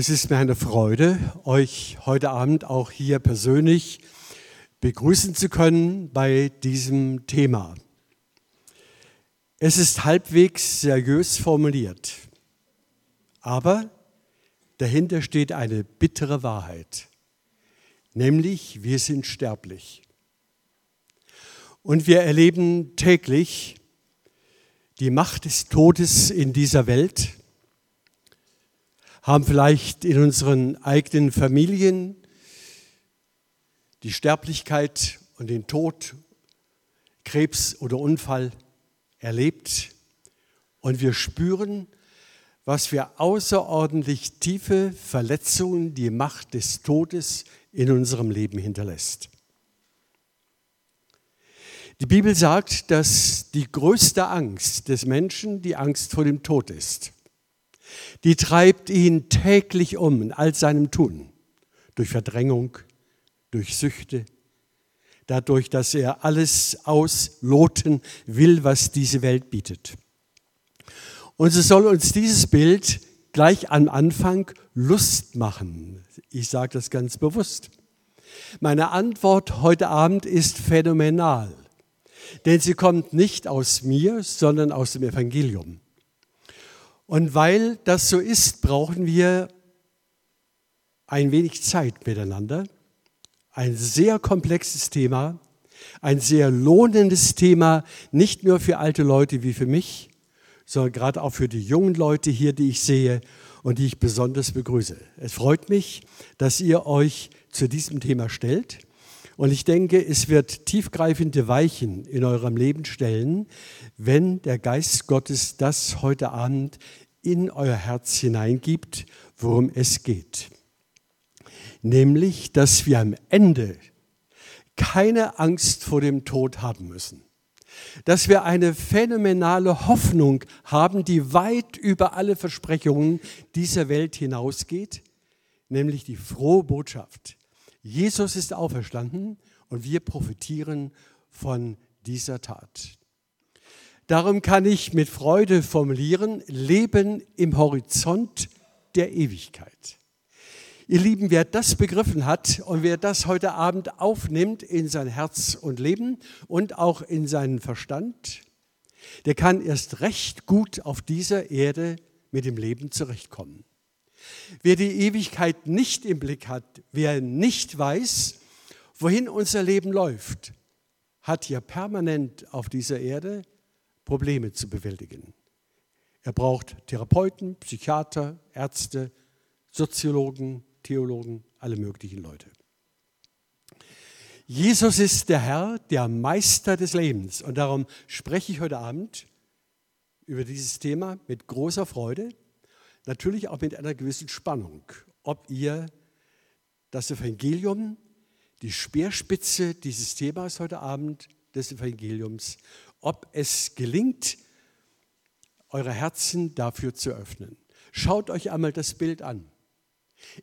Es ist mir eine Freude, euch heute Abend auch hier persönlich begrüßen zu können bei diesem Thema. Es ist halbwegs seriös formuliert, aber dahinter steht eine bittere Wahrheit, nämlich wir sind sterblich. Und wir erleben täglich die Macht des Todes in dieser Welt haben vielleicht in unseren eigenen Familien die Sterblichkeit und den Tod, Krebs oder Unfall erlebt und wir spüren, was für außerordentlich tiefe Verletzungen die Macht des Todes in unserem Leben hinterlässt. Die Bibel sagt, dass die größte Angst des Menschen die Angst vor dem Tod ist die treibt ihn täglich um in all seinem Tun, durch Verdrängung, durch Süchte, dadurch, dass er alles ausloten will, was diese Welt bietet. Und so soll uns dieses Bild gleich am Anfang Lust machen. Ich sage das ganz bewusst. Meine Antwort heute Abend ist phänomenal, denn sie kommt nicht aus mir, sondern aus dem Evangelium. Und weil das so ist, brauchen wir ein wenig Zeit miteinander. Ein sehr komplexes Thema, ein sehr lohnendes Thema, nicht nur für alte Leute wie für mich, sondern gerade auch für die jungen Leute hier, die ich sehe und die ich besonders begrüße. Es freut mich, dass ihr euch zu diesem Thema stellt. Und ich denke, es wird tiefgreifende Weichen in eurem Leben stellen, wenn der Geist Gottes das heute Abend in euer Herz hineingibt, worum es geht. Nämlich, dass wir am Ende keine Angst vor dem Tod haben müssen. Dass wir eine phänomenale Hoffnung haben, die weit über alle Versprechungen dieser Welt hinausgeht, nämlich die frohe Botschaft. Jesus ist auferstanden und wir profitieren von dieser Tat. Darum kann ich mit Freude formulieren, Leben im Horizont der Ewigkeit. Ihr Lieben, wer das begriffen hat und wer das heute Abend aufnimmt in sein Herz und Leben und auch in seinen Verstand, der kann erst recht gut auf dieser Erde mit dem Leben zurechtkommen. Wer die Ewigkeit nicht im Blick hat, wer nicht weiß, wohin unser Leben läuft, hat hier permanent auf dieser Erde Probleme zu bewältigen. Er braucht Therapeuten, Psychiater, Ärzte, Soziologen, Theologen, alle möglichen Leute. Jesus ist der Herr, der Meister des Lebens. Und darum spreche ich heute Abend über dieses Thema mit großer Freude, natürlich auch mit einer gewissen Spannung, ob ihr das Evangelium, die Speerspitze dieses Themas heute Abend des Evangeliums ob es gelingt, eure Herzen dafür zu öffnen. Schaut euch einmal das Bild an.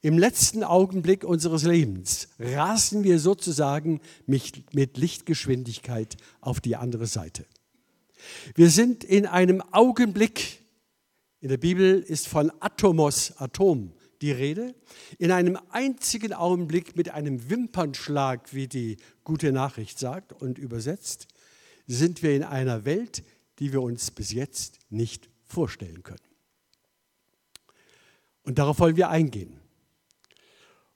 Im letzten Augenblick unseres Lebens rasen wir sozusagen mit Lichtgeschwindigkeit auf die andere Seite. Wir sind in einem Augenblick, in der Bibel ist von Atomos, Atom, die Rede, in einem einzigen Augenblick mit einem Wimpernschlag, wie die gute Nachricht sagt und übersetzt, sind wir in einer Welt, die wir uns bis jetzt nicht vorstellen können. Und darauf wollen wir eingehen.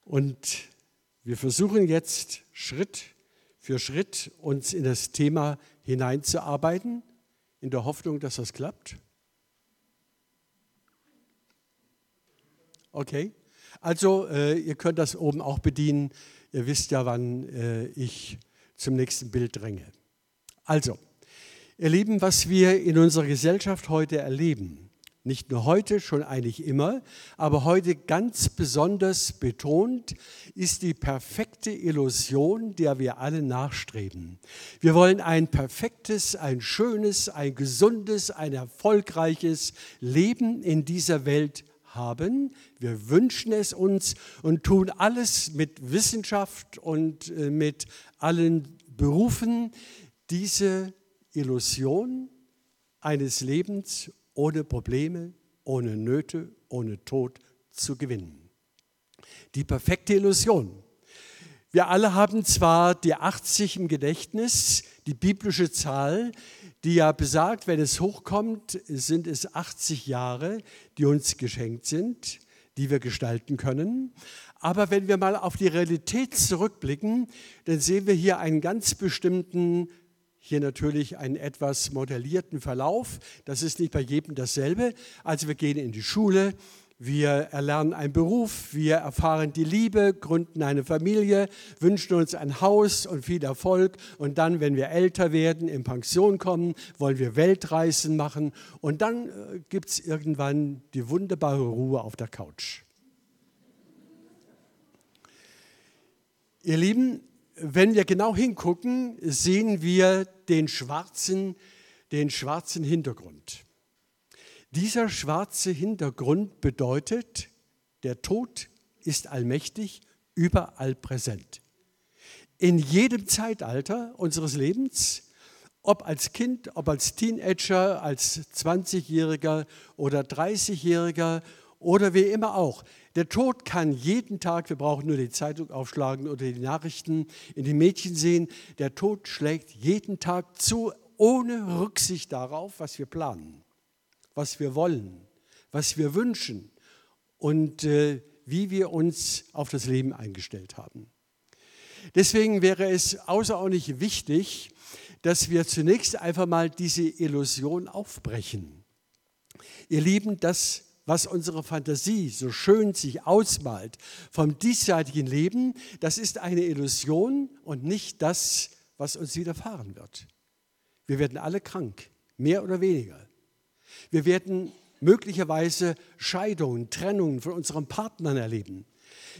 Und wir versuchen jetzt Schritt für Schritt uns in das Thema hineinzuarbeiten, in der Hoffnung, dass das klappt. Okay, also äh, ihr könnt das oben auch bedienen. Ihr wisst ja, wann äh, ich zum nächsten Bild dränge. Also, ihr Lieben, was wir in unserer Gesellschaft heute erleben, nicht nur heute, schon eigentlich immer, aber heute ganz besonders betont, ist die perfekte Illusion, der wir alle nachstreben. Wir wollen ein perfektes, ein schönes, ein gesundes, ein erfolgreiches Leben in dieser Welt haben. Wir wünschen es uns und tun alles mit Wissenschaft und äh, mit allen Berufen, diese Illusion eines Lebens ohne Probleme, ohne Nöte, ohne Tod zu gewinnen. Die perfekte Illusion. Wir alle haben zwar die 80 im Gedächtnis, die biblische Zahl, die ja besagt, wenn es hochkommt, sind es 80 Jahre, die uns geschenkt sind, die wir gestalten können. Aber wenn wir mal auf die Realität zurückblicken, dann sehen wir hier einen ganz bestimmten, hier natürlich einen etwas modellierten Verlauf. Das ist nicht bei jedem dasselbe. Also wir gehen in die Schule, wir erlernen einen Beruf, wir erfahren die Liebe, gründen eine Familie, wünschen uns ein Haus und viel Erfolg. Und dann, wenn wir älter werden, in Pension kommen, wollen wir Weltreisen machen. Und dann äh, gibt es irgendwann die wunderbare Ruhe auf der Couch. Ihr Lieben, wenn wir genau hingucken, sehen wir den schwarzen, den schwarzen Hintergrund. Dieser schwarze Hintergrund bedeutet, der Tod ist allmächtig, überall präsent. In jedem Zeitalter unseres Lebens, ob als Kind, ob als Teenager, als 20-Jähriger oder 30-Jähriger oder wie immer auch. Der Tod kann jeden Tag, wir brauchen nur die Zeitung aufschlagen oder die Nachrichten in den Mädchen sehen, der Tod schlägt jeden Tag zu, ohne Rücksicht darauf, was wir planen was wir wollen, was wir wünschen und äh, wie wir uns auf das Leben eingestellt haben. Deswegen wäre es außerordentlich wichtig, dass wir zunächst einfach mal diese Illusion aufbrechen. Ihr Lieben, das, was unsere Fantasie so schön sich ausmalt vom diesseitigen Leben, das ist eine Illusion und nicht das, was uns widerfahren wird. Wir werden alle krank, mehr oder weniger. Wir werden möglicherweise Scheidungen, Trennungen von unseren Partnern erleben.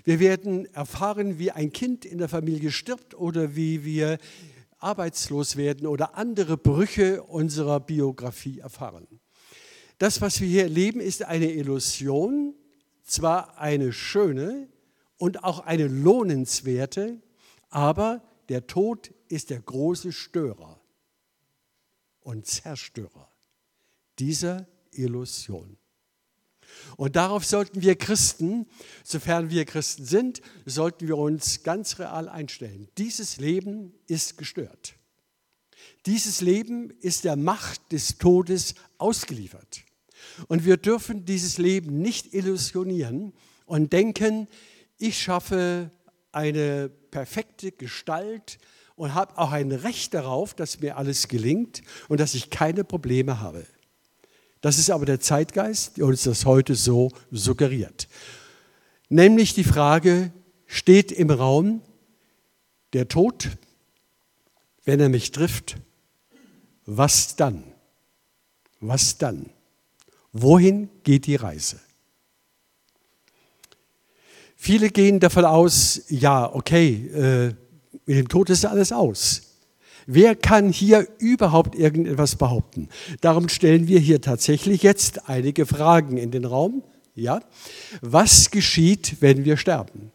Wir werden erfahren, wie ein Kind in der Familie stirbt oder wie wir arbeitslos werden oder andere Brüche unserer Biografie erfahren. Das, was wir hier erleben, ist eine Illusion, zwar eine schöne und auch eine lohnenswerte, aber der Tod ist der große Störer und Zerstörer dieser Illusion. Und darauf sollten wir Christen, sofern wir Christen sind, sollten wir uns ganz real einstellen. Dieses Leben ist gestört. Dieses Leben ist der Macht des Todes ausgeliefert. Und wir dürfen dieses Leben nicht illusionieren und denken, ich schaffe eine perfekte Gestalt und habe auch ein Recht darauf, dass mir alles gelingt und dass ich keine Probleme habe. Das ist aber der Zeitgeist, der uns das heute so suggeriert. Nämlich die Frage, steht im Raum der Tod, wenn er mich trifft, was dann? Was dann? Wohin geht die Reise? Viele gehen davon aus, ja, okay, äh, mit dem Tod ist alles aus. Wer kann hier überhaupt irgendetwas behaupten? Darum stellen wir hier tatsächlich jetzt einige Fragen in den Raum. Ja? Was geschieht, wenn wir sterben?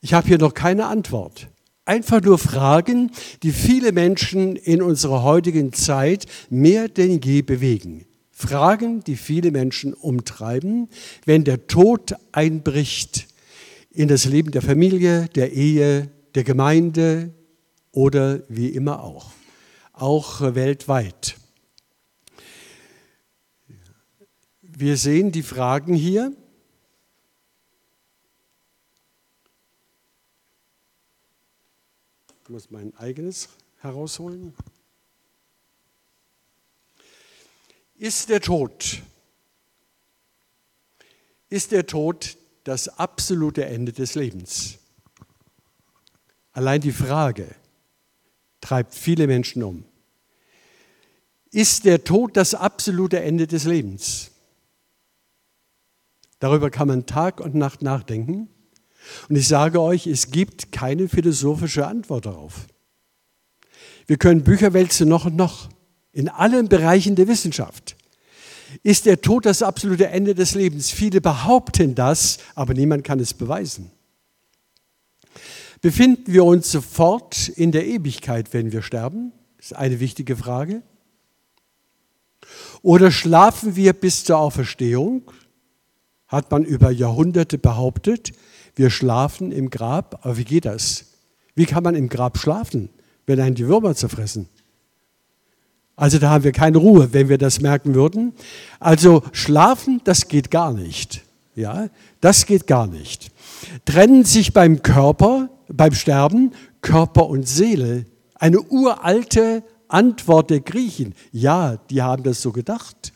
Ich habe hier noch keine Antwort. Einfach nur Fragen, die viele Menschen in unserer heutigen Zeit mehr denn je bewegen. Fragen, die viele Menschen umtreiben, wenn der Tod einbricht in das Leben der Familie, der Ehe, der Gemeinde, oder wie immer auch, auch weltweit. Wir sehen die Fragen hier. Ich muss mein eigenes herausholen. Ist der Tod, ist der Tod das absolute Ende des Lebens? Allein die Frage, treibt viele Menschen um. Ist der Tod das absolute Ende des Lebens? Darüber kann man Tag und Nacht nachdenken. Und ich sage euch, es gibt keine philosophische Antwort darauf. Wir können Bücher wälzen noch und noch in allen Bereichen der Wissenschaft. Ist der Tod das absolute Ende des Lebens? Viele behaupten das, aber niemand kann es beweisen. Befinden wir uns sofort in der Ewigkeit, wenn wir sterben? Das ist eine wichtige Frage. Oder schlafen wir bis zur Auferstehung? hat man über Jahrhunderte behauptet, wir schlafen im Grab. Aber wie geht das? Wie kann man im Grab schlafen, wenn einen die Würmer zerfressen? Also da haben wir keine Ruhe, wenn wir das merken würden. Also schlafen, das geht gar nicht. Ja, das geht gar nicht. Trennen sich beim Körper, beim Sterben Körper und Seele. Eine uralte Antwort der Griechen. Ja, die haben das so gedacht.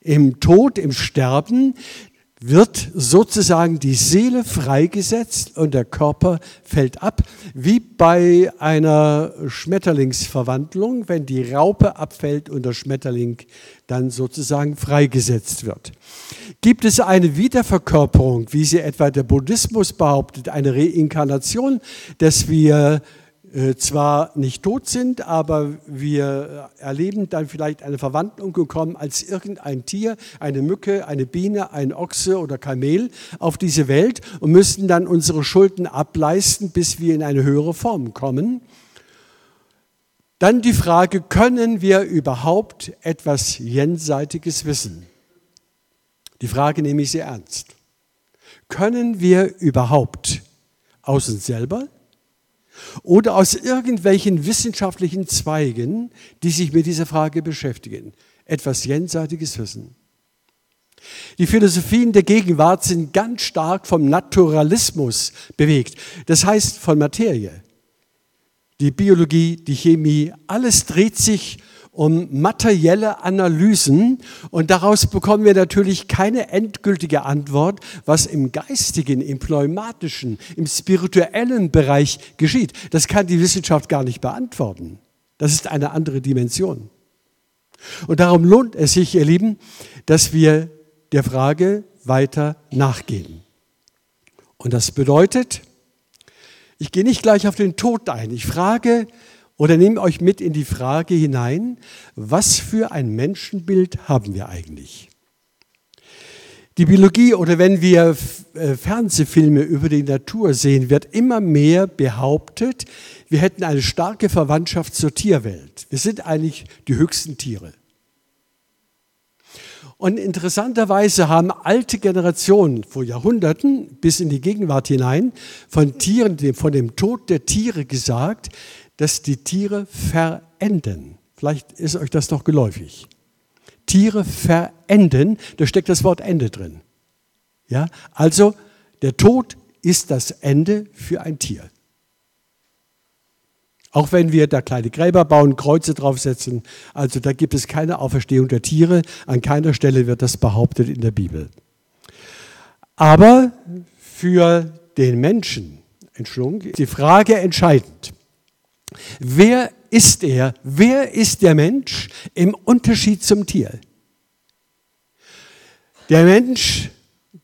Im Tod, im Sterben wird sozusagen die Seele freigesetzt und der Körper fällt ab, wie bei einer Schmetterlingsverwandlung, wenn die Raupe abfällt und der Schmetterling dann sozusagen freigesetzt wird. Gibt es eine Wiederverkörperung, wie sie etwa der Buddhismus behauptet, eine Reinkarnation, dass wir äh, zwar nicht tot sind, aber wir erleben dann vielleicht eine Verwandlung gekommen als irgendein Tier, eine Mücke, eine Biene, ein Ochse oder Kamel auf diese Welt und müssen dann unsere Schulden ableisten, bis wir in eine höhere Form kommen. Dann die Frage, können wir überhaupt etwas Jenseitiges wissen? Die Frage nehme ich sehr ernst. Können wir überhaupt aus uns selber oder aus irgendwelchen wissenschaftlichen Zweigen, die sich mit dieser Frage beschäftigen. Etwas jenseitiges Wissen. Die Philosophien der Gegenwart sind ganz stark vom Naturalismus bewegt, das heißt von Materie. Die Biologie, die Chemie, alles dreht sich um materielle Analysen und daraus bekommen wir natürlich keine endgültige Antwort, was im geistigen, im pneumatischen, im spirituellen Bereich geschieht. Das kann die Wissenschaft gar nicht beantworten. Das ist eine andere Dimension. Und darum lohnt es sich, ihr Lieben, dass wir der Frage weiter nachgehen. Und das bedeutet, ich gehe nicht gleich auf den Tod ein. Ich frage, oder nehmt euch mit in die Frage hinein, was für ein Menschenbild haben wir eigentlich? Die Biologie oder wenn wir äh, Fernsehfilme über die Natur sehen, wird immer mehr behauptet, wir hätten eine starke Verwandtschaft zur Tierwelt. Wir sind eigentlich die höchsten Tiere. Und interessanterweise haben alte Generationen vor Jahrhunderten bis in die Gegenwart hinein von Tieren, von dem Tod der Tiere gesagt, dass die Tiere verenden. Vielleicht ist euch das doch geläufig. Tiere verenden, da steckt das Wort Ende drin. Ja, also der Tod ist das Ende für ein Tier. Auch wenn wir da kleine Gräber bauen, Kreuze draufsetzen, also da gibt es keine Auferstehung der Tiere, an keiner Stelle wird das behauptet in der Bibel. Aber für den Menschen, Entschuldigung, ist die Frage entscheidend. Wer ist er? Wer ist der Mensch im Unterschied zum Tier? Der Mensch,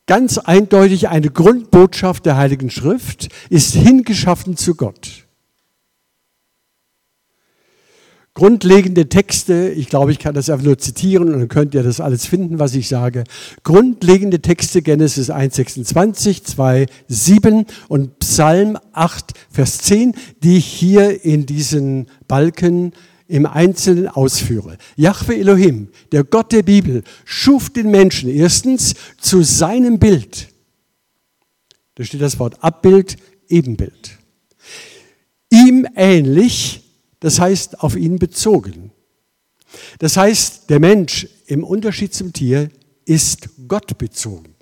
ganz eindeutig eine Grundbotschaft der Heiligen Schrift, ist hingeschaffen zu Gott. Grundlegende Texte, ich glaube, ich kann das einfach nur zitieren und dann könnt ihr das alles finden, was ich sage. Grundlegende Texte Genesis 1, 26, 2, 7 und Psalm 8, Vers 10, die ich hier in diesen Balken im Einzelnen ausführe. Jahwe Elohim, der Gott der Bibel, schuf den Menschen erstens zu seinem Bild. Da steht das Wort Abbild, Ebenbild. Ihm ähnlich das heißt auf ihn bezogen. Das heißt, der Mensch im Unterschied zum Tier ist Gott bezogen,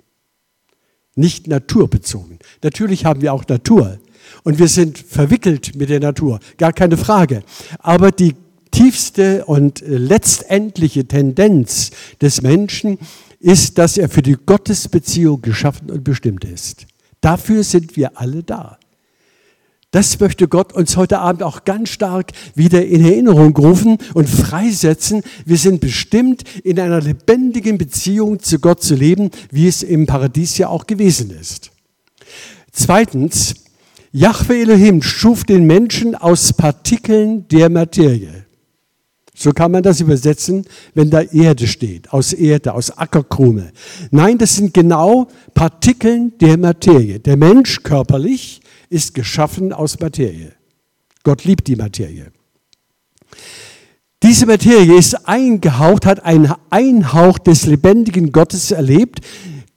nicht naturbezogen. Natürlich haben wir auch Natur und wir sind verwickelt mit der Natur, gar keine Frage. Aber die tiefste und letztendliche Tendenz des Menschen ist, dass er für die Gottesbeziehung geschaffen und bestimmt ist. Dafür sind wir alle da. Das möchte Gott uns heute Abend auch ganz stark wieder in Erinnerung rufen und freisetzen. Wir sind bestimmt, in einer lebendigen Beziehung zu Gott zu leben, wie es im Paradies ja auch gewesen ist. Zweitens, Yahweh Elohim schuf den Menschen aus Partikeln der Materie. So kann man das übersetzen, wenn da Erde steht, aus Erde, aus Ackerkrume. Nein, das sind genau Partikeln der Materie. Der Mensch körperlich ist geschaffen aus Materie. Gott liebt die Materie. Diese Materie ist eingehaucht, hat einen Einhauch des lebendigen Gottes erlebt.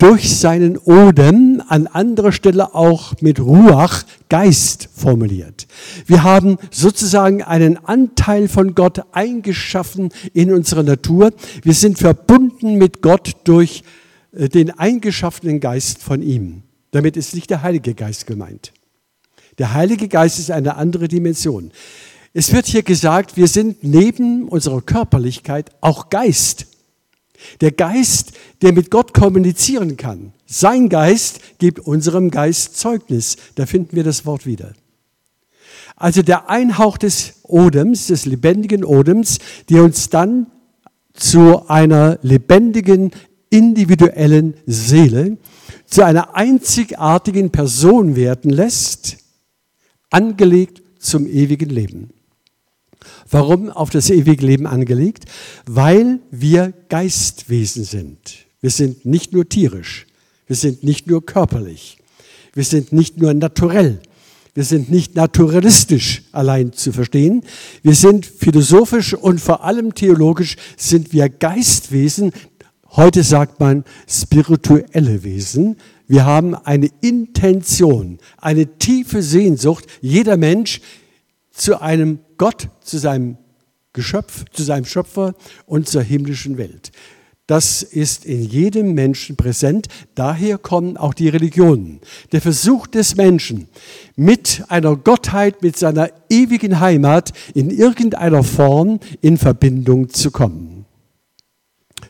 durch seinen Odem, an anderer Stelle auch mit Ruach, Geist formuliert. Wir haben sozusagen einen Anteil von Gott eingeschaffen in unserer Natur. Wir sind verbunden mit Gott durch äh, den eingeschaffenen Geist von ihm. Damit ist nicht der Heilige Geist gemeint. Der Heilige Geist ist eine andere Dimension. Es wird hier gesagt, wir sind neben unserer Körperlichkeit auch Geist. Der Geist, der mit Gott kommunizieren kann. Sein Geist gibt unserem Geist Zeugnis. Da finden wir das Wort wieder. Also der Einhauch des Odems, des lebendigen Odems, der uns dann zu einer lebendigen, individuellen Seele, zu einer einzigartigen Person werden lässt, angelegt zum ewigen Leben. Warum auf das ewige Leben angelegt? Weil wir Geistwesen sind. Wir sind nicht nur tierisch, wir sind nicht nur körperlich, wir sind nicht nur naturell, wir sind nicht naturalistisch allein zu verstehen. Wir sind philosophisch und vor allem theologisch sind wir Geistwesen. Heute sagt man spirituelle Wesen. Wir haben eine Intention, eine tiefe Sehnsucht, jeder Mensch zu einem Gott, zu seinem Geschöpf, zu seinem Schöpfer und zur himmlischen Welt. Das ist in jedem Menschen präsent. Daher kommen auch die Religionen. Der Versuch des Menschen, mit einer Gottheit, mit seiner ewigen Heimat in irgendeiner Form in Verbindung zu kommen.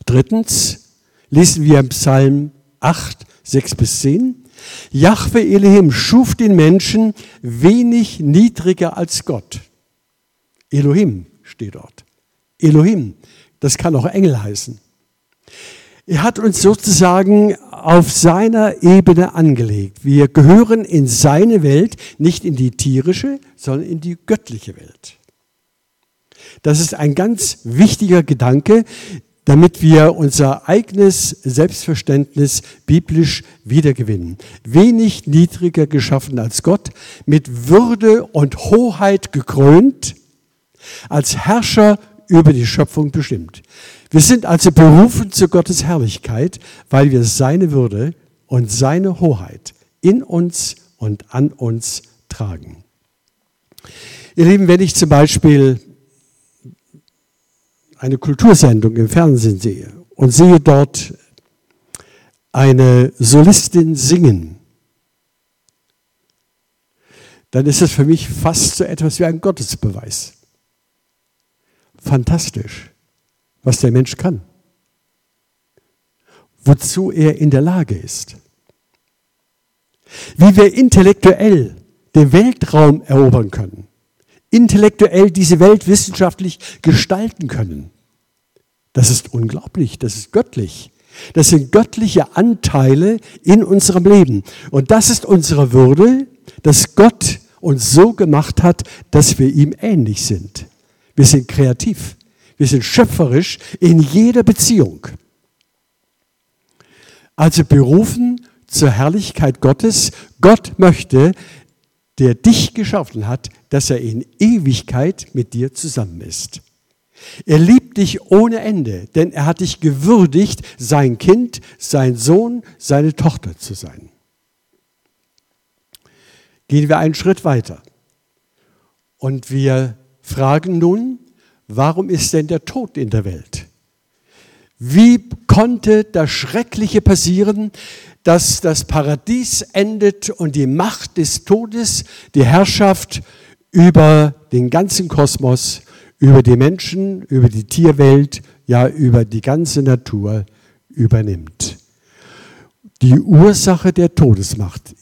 Drittens lesen wir im Psalm 8, 6 bis 10. Jahwe Elohim schuf den Menschen wenig niedriger als Gott. Elohim steht dort. Elohim, das kann auch Engel heißen. Er hat uns sozusagen auf seiner Ebene angelegt. Wir gehören in seine Welt, nicht in die tierische, sondern in die göttliche Welt. Das ist ein ganz wichtiger Gedanke, damit wir unser eigenes Selbstverständnis biblisch wiedergewinnen. Wenig niedriger geschaffen als Gott, mit Würde und Hoheit gekrönt, als Herrscher über die Schöpfung bestimmt. Wir sind also berufen zu Gottes Herrlichkeit, weil wir seine Würde und seine Hoheit in uns und an uns tragen. Ihr Lieben, wenn ich zum Beispiel eine Kultursendung im Fernsehen sehe und sehe dort eine Solistin singen, dann ist es für mich fast so etwas wie ein Gottesbeweis. Fantastisch, was der Mensch kann, wozu er in der Lage ist, wie wir intellektuell den Weltraum erobern können, intellektuell diese Welt wissenschaftlich gestalten können. Das ist unglaublich, das ist göttlich. Das sind göttliche Anteile in unserem Leben. Und das ist unsere Würde, dass Gott uns so gemacht hat, dass wir ihm ähnlich sind. Wir sind kreativ. Wir sind schöpferisch in jeder Beziehung. Also berufen zur Herrlichkeit Gottes. Gott möchte, der dich geschaffen hat, dass er in Ewigkeit mit dir zusammen ist. Er liebt dich ohne Ende, denn er hat dich gewürdigt, sein Kind, sein Sohn, seine Tochter zu sein. Gehen wir einen Schritt weiter. Und wir fragen nun, warum ist denn der Tod in der Welt? Wie konnte das Schreckliche passieren, dass das Paradies endet und die Macht des Todes, die Herrschaft über den ganzen Kosmos, über die Menschen, über die Tierwelt, ja über die ganze Natur übernimmt? Die Ursache der Todesmacht.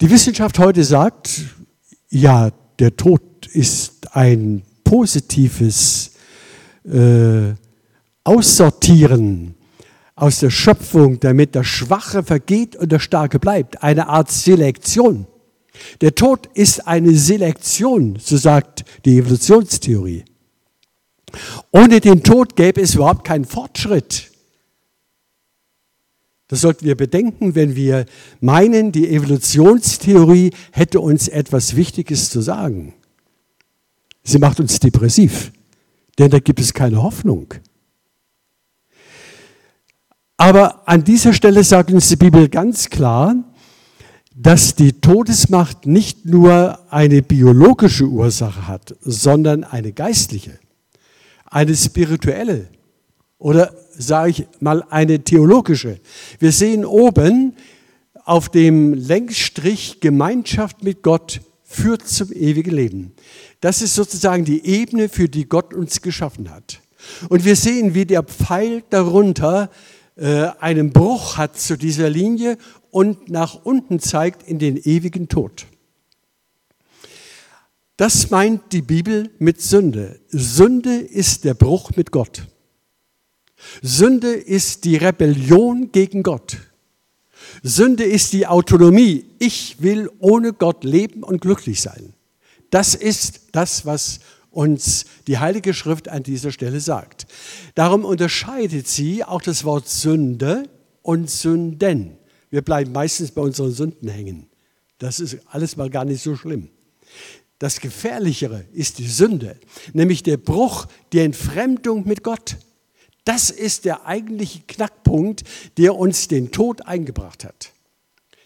Die Wissenschaft heute sagt, ja, der Tod ist ein positives äh, Aussortieren aus der Schöpfung, damit der Schwache vergeht und der Starke bleibt. Eine Art Selektion. Der Tod ist eine Selektion, so sagt die Evolutionstheorie. Ohne den Tod gäbe es überhaupt keinen Fortschritt. Das sollten wir bedenken, wenn wir meinen, die Evolutionstheorie hätte uns etwas Wichtiges zu sagen. Sie macht uns depressiv, denn da gibt es keine Hoffnung. Aber an dieser Stelle sagt uns die Bibel ganz klar, dass die Todesmacht nicht nur eine biologische Ursache hat, sondern eine geistliche, eine spirituelle oder sage ich mal eine theologische. Wir sehen oben auf dem Längsstrich Gemeinschaft mit Gott führt zum ewigen Leben. Das ist sozusagen die Ebene, für die Gott uns geschaffen hat. Und wir sehen, wie der Pfeil darunter äh, einen Bruch hat zu dieser Linie und nach unten zeigt in den ewigen Tod. Das meint die Bibel mit Sünde. Sünde ist der Bruch mit Gott. Sünde ist die Rebellion gegen Gott. Sünde ist die Autonomie. Ich will ohne Gott leben und glücklich sein. Das ist das, was uns die Heilige Schrift an dieser Stelle sagt. Darum unterscheidet sie auch das Wort Sünde und Sünden. Wir bleiben meistens bei unseren Sünden hängen. Das ist alles mal gar nicht so schlimm. Das Gefährlichere ist die Sünde, nämlich der Bruch, die Entfremdung mit Gott. Das ist der eigentliche Knackpunkt, der uns den Tod eingebracht hat.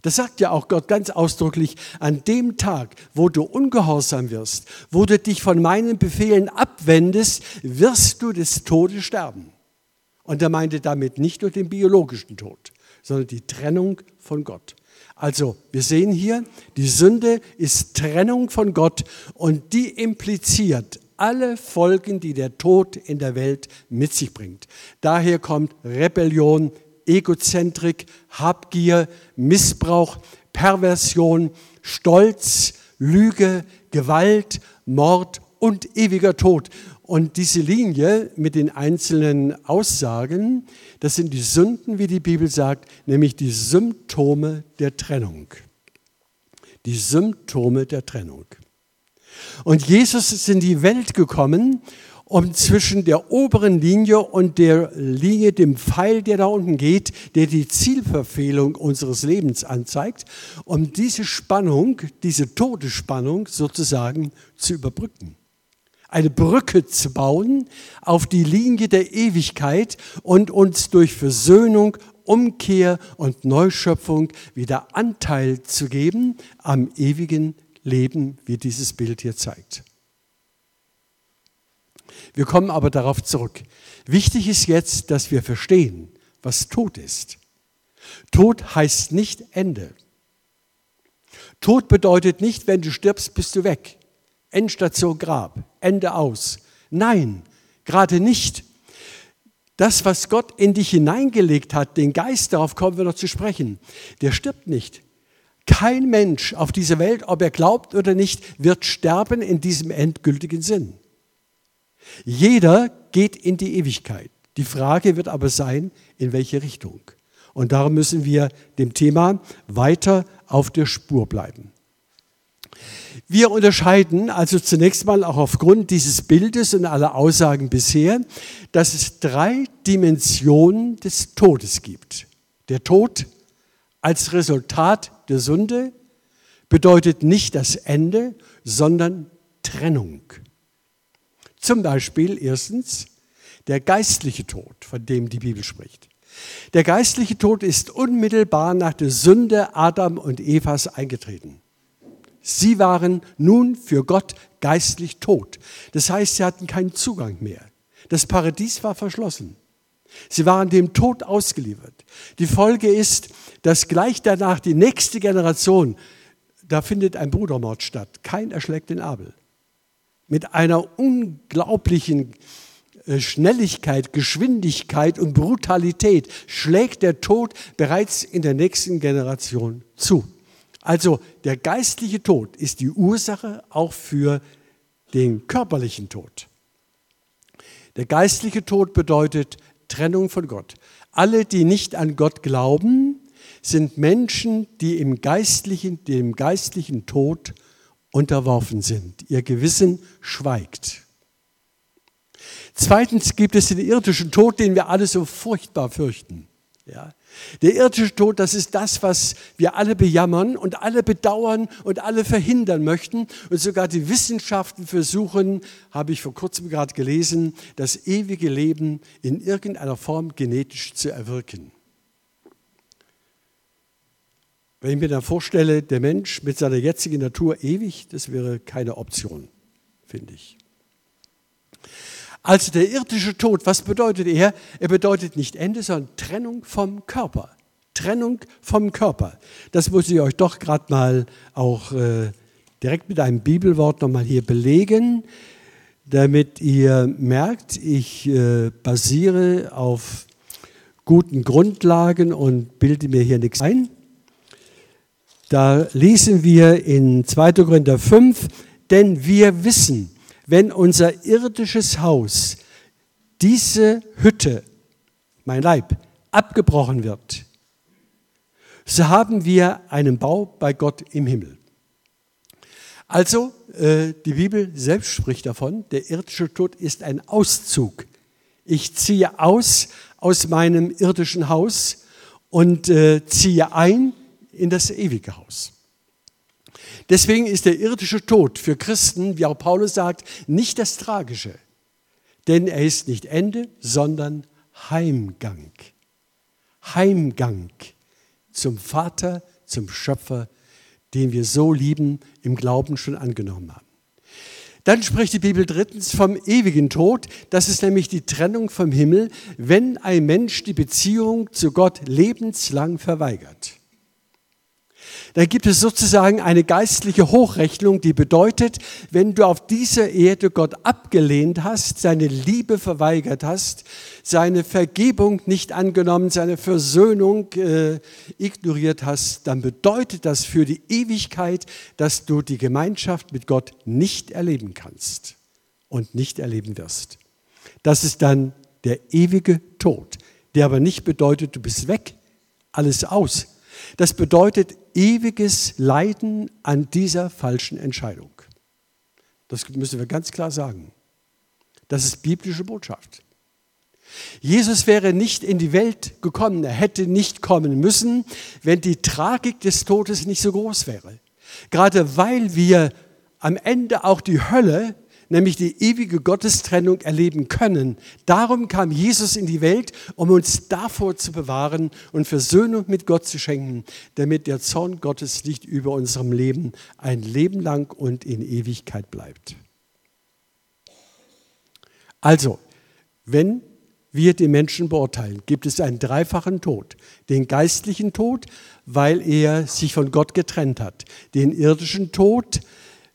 Das sagt ja auch Gott ganz ausdrücklich, an dem Tag, wo du ungehorsam wirst, wo du dich von meinen Befehlen abwendest, wirst du des Todes sterben. Und er meinte damit nicht nur den biologischen Tod, sondern die Trennung von Gott. Also, wir sehen hier, die Sünde ist Trennung von Gott und die impliziert alle Folgen, die der Tod in der Welt mit sich bringt. Daher kommt Rebellion, Egozentrik, Habgier, Missbrauch, Perversion, Stolz, Lüge, Gewalt, Mord und ewiger Tod. Und diese Linie mit den einzelnen Aussagen, das sind die Sünden, wie die Bibel sagt, nämlich die Symptome der Trennung. Die Symptome der Trennung. Und Jesus ist in die Welt gekommen um zwischen der oberen Linie und der Linie, dem Pfeil, der da unten geht, der die Zielverfehlung unseres Lebens anzeigt, um diese Spannung, diese Todesspannung sozusagen zu überbrücken. Eine Brücke zu bauen auf die Linie der Ewigkeit und uns durch Versöhnung, Umkehr und Neuschöpfung wieder Anteil zu geben am ewigen Leben, wie dieses Bild hier zeigt. Wir kommen aber darauf zurück. Wichtig ist jetzt, dass wir verstehen, was Tod ist. Tod heißt nicht Ende. Tod bedeutet nicht, wenn du stirbst, bist du weg. Endstation Grab, Ende aus. Nein, gerade nicht. Das, was Gott in dich hineingelegt hat, den Geist, darauf kommen wir noch zu sprechen, der stirbt nicht. Kein Mensch auf dieser Welt, ob er glaubt oder nicht, wird sterben in diesem endgültigen Sinn. Jeder geht in die Ewigkeit. Die Frage wird aber sein, in welche Richtung. Und darum müssen wir dem Thema weiter auf der Spur bleiben. Wir unterscheiden also zunächst mal auch aufgrund dieses Bildes und aller Aussagen bisher, dass es drei Dimensionen des Todes gibt. Der Tod als Resultat der Sünde bedeutet nicht das Ende, sondern Trennung. Zum Beispiel erstens der geistliche Tod, von dem die Bibel spricht. Der geistliche Tod ist unmittelbar nach der Sünde Adam und Evas eingetreten. Sie waren nun für Gott geistlich tot. Das heißt, sie hatten keinen Zugang mehr. Das Paradies war verschlossen. Sie waren dem Tod ausgeliefert. Die Folge ist, dass gleich danach die nächste Generation, da findet ein Brudermord statt. Kein erschlägt den Abel mit einer unglaublichen äh, Schnelligkeit, Geschwindigkeit und Brutalität schlägt der Tod bereits in der nächsten Generation zu. Also der geistliche Tod ist die Ursache auch für den körperlichen Tod. Der geistliche Tod bedeutet Trennung von Gott. Alle, die nicht an Gott glauben, sind Menschen, die im geistlichen, dem geistlichen Tod unterworfen sind. Ihr Gewissen schweigt. Zweitens gibt es den irdischen Tod, den wir alle so furchtbar fürchten. Ja. Der irdische Tod, das ist das, was wir alle bejammern und alle bedauern und alle verhindern möchten. Und sogar die Wissenschaften versuchen, habe ich vor kurzem gerade gelesen, das ewige Leben in irgendeiner Form genetisch zu erwirken. Wenn ich mir dann vorstelle, der Mensch mit seiner jetzigen Natur ewig, das wäre keine Option, finde ich. Also der irdische Tod, was bedeutet er? Er bedeutet nicht Ende, sondern Trennung vom Körper. Trennung vom Körper. Das muss ich euch doch gerade mal auch äh, direkt mit einem Bibelwort nochmal hier belegen, damit ihr merkt, ich äh, basiere auf guten Grundlagen und bilde mir hier nichts ein. Da lesen wir in 2. Korinther 5, denn wir wissen, wenn unser irdisches Haus, diese Hütte, mein Leib, abgebrochen wird, so haben wir einen Bau bei Gott im Himmel. Also, äh, die Bibel selbst spricht davon, der irdische Tod ist ein Auszug. Ich ziehe aus aus meinem irdischen Haus und äh, ziehe ein in das ewige Haus. Deswegen ist der irdische Tod für Christen, wie auch Paulus sagt, nicht das Tragische, denn er ist nicht Ende, sondern Heimgang. Heimgang zum Vater, zum Schöpfer, den wir so lieben, im Glauben schon angenommen haben. Dann spricht die Bibel drittens vom ewigen Tod. Das ist nämlich die Trennung vom Himmel, wenn ein Mensch die Beziehung zu Gott lebenslang verweigert dann gibt es sozusagen eine geistliche Hochrechnung, die bedeutet, wenn du auf dieser Erde Gott abgelehnt hast, seine Liebe verweigert hast, seine Vergebung nicht angenommen, seine Versöhnung äh, ignoriert hast, dann bedeutet das für die Ewigkeit, dass du die Gemeinschaft mit Gott nicht erleben kannst und nicht erleben wirst. Das ist dann der ewige Tod, der aber nicht bedeutet, du bist weg, alles aus. Das bedeutet ewiges Leiden an dieser falschen Entscheidung. Das müssen wir ganz klar sagen. Das ist biblische Botschaft. Jesus wäre nicht in die Welt gekommen, er hätte nicht kommen müssen, wenn die Tragik des Todes nicht so groß wäre. Gerade weil wir am Ende auch die Hölle nämlich die ewige Gottestrennung erleben können. Darum kam Jesus in die Welt, um uns davor zu bewahren und Versöhnung mit Gott zu schenken, damit der Zorn Gottes nicht über unserem Leben ein Leben lang und in Ewigkeit bleibt. Also, wenn wir die Menschen beurteilen, gibt es einen dreifachen Tod. Den geistlichen Tod, weil er sich von Gott getrennt hat. Den irdischen Tod,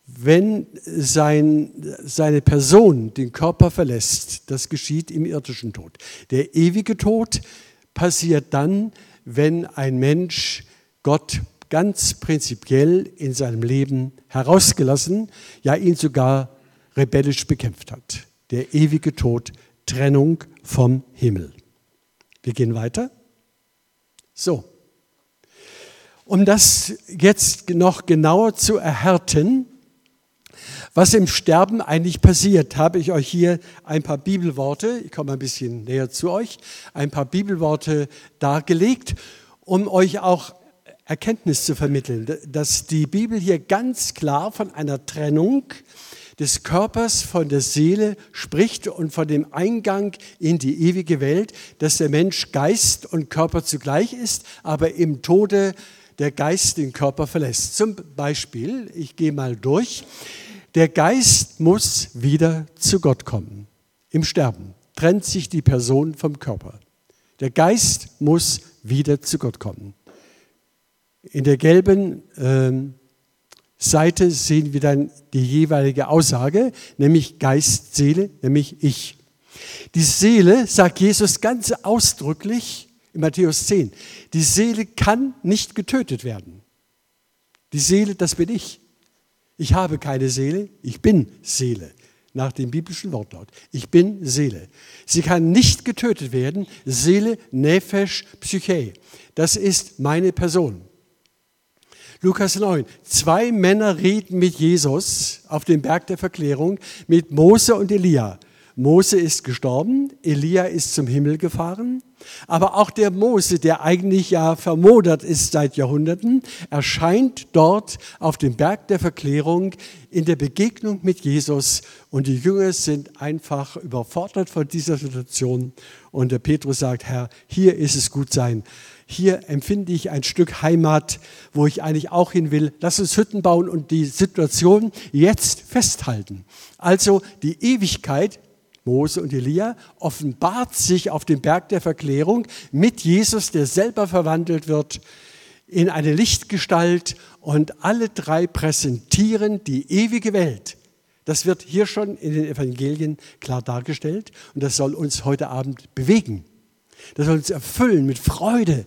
wenn sein, seine Person den Körper verlässt, das geschieht im irdischen Tod. Der ewige Tod passiert dann, wenn ein Mensch Gott ganz prinzipiell in seinem Leben herausgelassen, ja ihn sogar rebellisch bekämpft hat. Der ewige Tod, Trennung vom Himmel. Wir gehen weiter. So. Um das jetzt noch genauer zu erhärten, was im Sterben eigentlich passiert, habe ich euch hier ein paar Bibelworte, ich komme ein bisschen näher zu euch, ein paar Bibelworte dargelegt, um euch auch Erkenntnis zu vermitteln, dass die Bibel hier ganz klar von einer Trennung des Körpers von der Seele spricht und von dem Eingang in die ewige Welt, dass der Mensch Geist und Körper zugleich ist, aber im Tode der Geist den Körper verlässt. Zum Beispiel, ich gehe mal durch, der Geist muss wieder zu Gott kommen. Im Sterben trennt sich die Person vom Körper. Der Geist muss wieder zu Gott kommen. In der gelben ähm, Seite sehen wir dann die jeweilige Aussage, nämlich Geist, Seele, nämlich ich. Die Seele, sagt Jesus ganz ausdrücklich in Matthäus 10, die Seele kann nicht getötet werden. Die Seele, das bin ich. Ich habe keine Seele, ich bin Seele, nach dem biblischen Wortlaut. Ich bin Seele. Sie kann nicht getötet werden. Seele, Nefesh, Psyche. Das ist meine Person. Lukas 9. Zwei Männer reden mit Jesus auf dem Berg der Verklärung, mit Mose und Elia. Mose ist gestorben, Elia ist zum Himmel gefahren, aber auch der Mose, der eigentlich ja vermodert ist seit Jahrhunderten, erscheint dort auf dem Berg der Verklärung in der Begegnung mit Jesus und die Jünger sind einfach überfordert von dieser Situation und der Petrus sagt, Herr, hier ist es gut sein. hier empfinde ich ein Stück Heimat, wo ich eigentlich auch hin will. Lass uns Hütten bauen und die Situation jetzt festhalten. Also die Ewigkeit, Mose und Elia, offenbart sich auf dem Berg der Verklärung mit Jesus, der selber verwandelt wird in eine Lichtgestalt und alle drei präsentieren die ewige Welt. Das wird hier schon in den Evangelien klar dargestellt und das soll uns heute Abend bewegen. Das soll uns erfüllen mit Freude.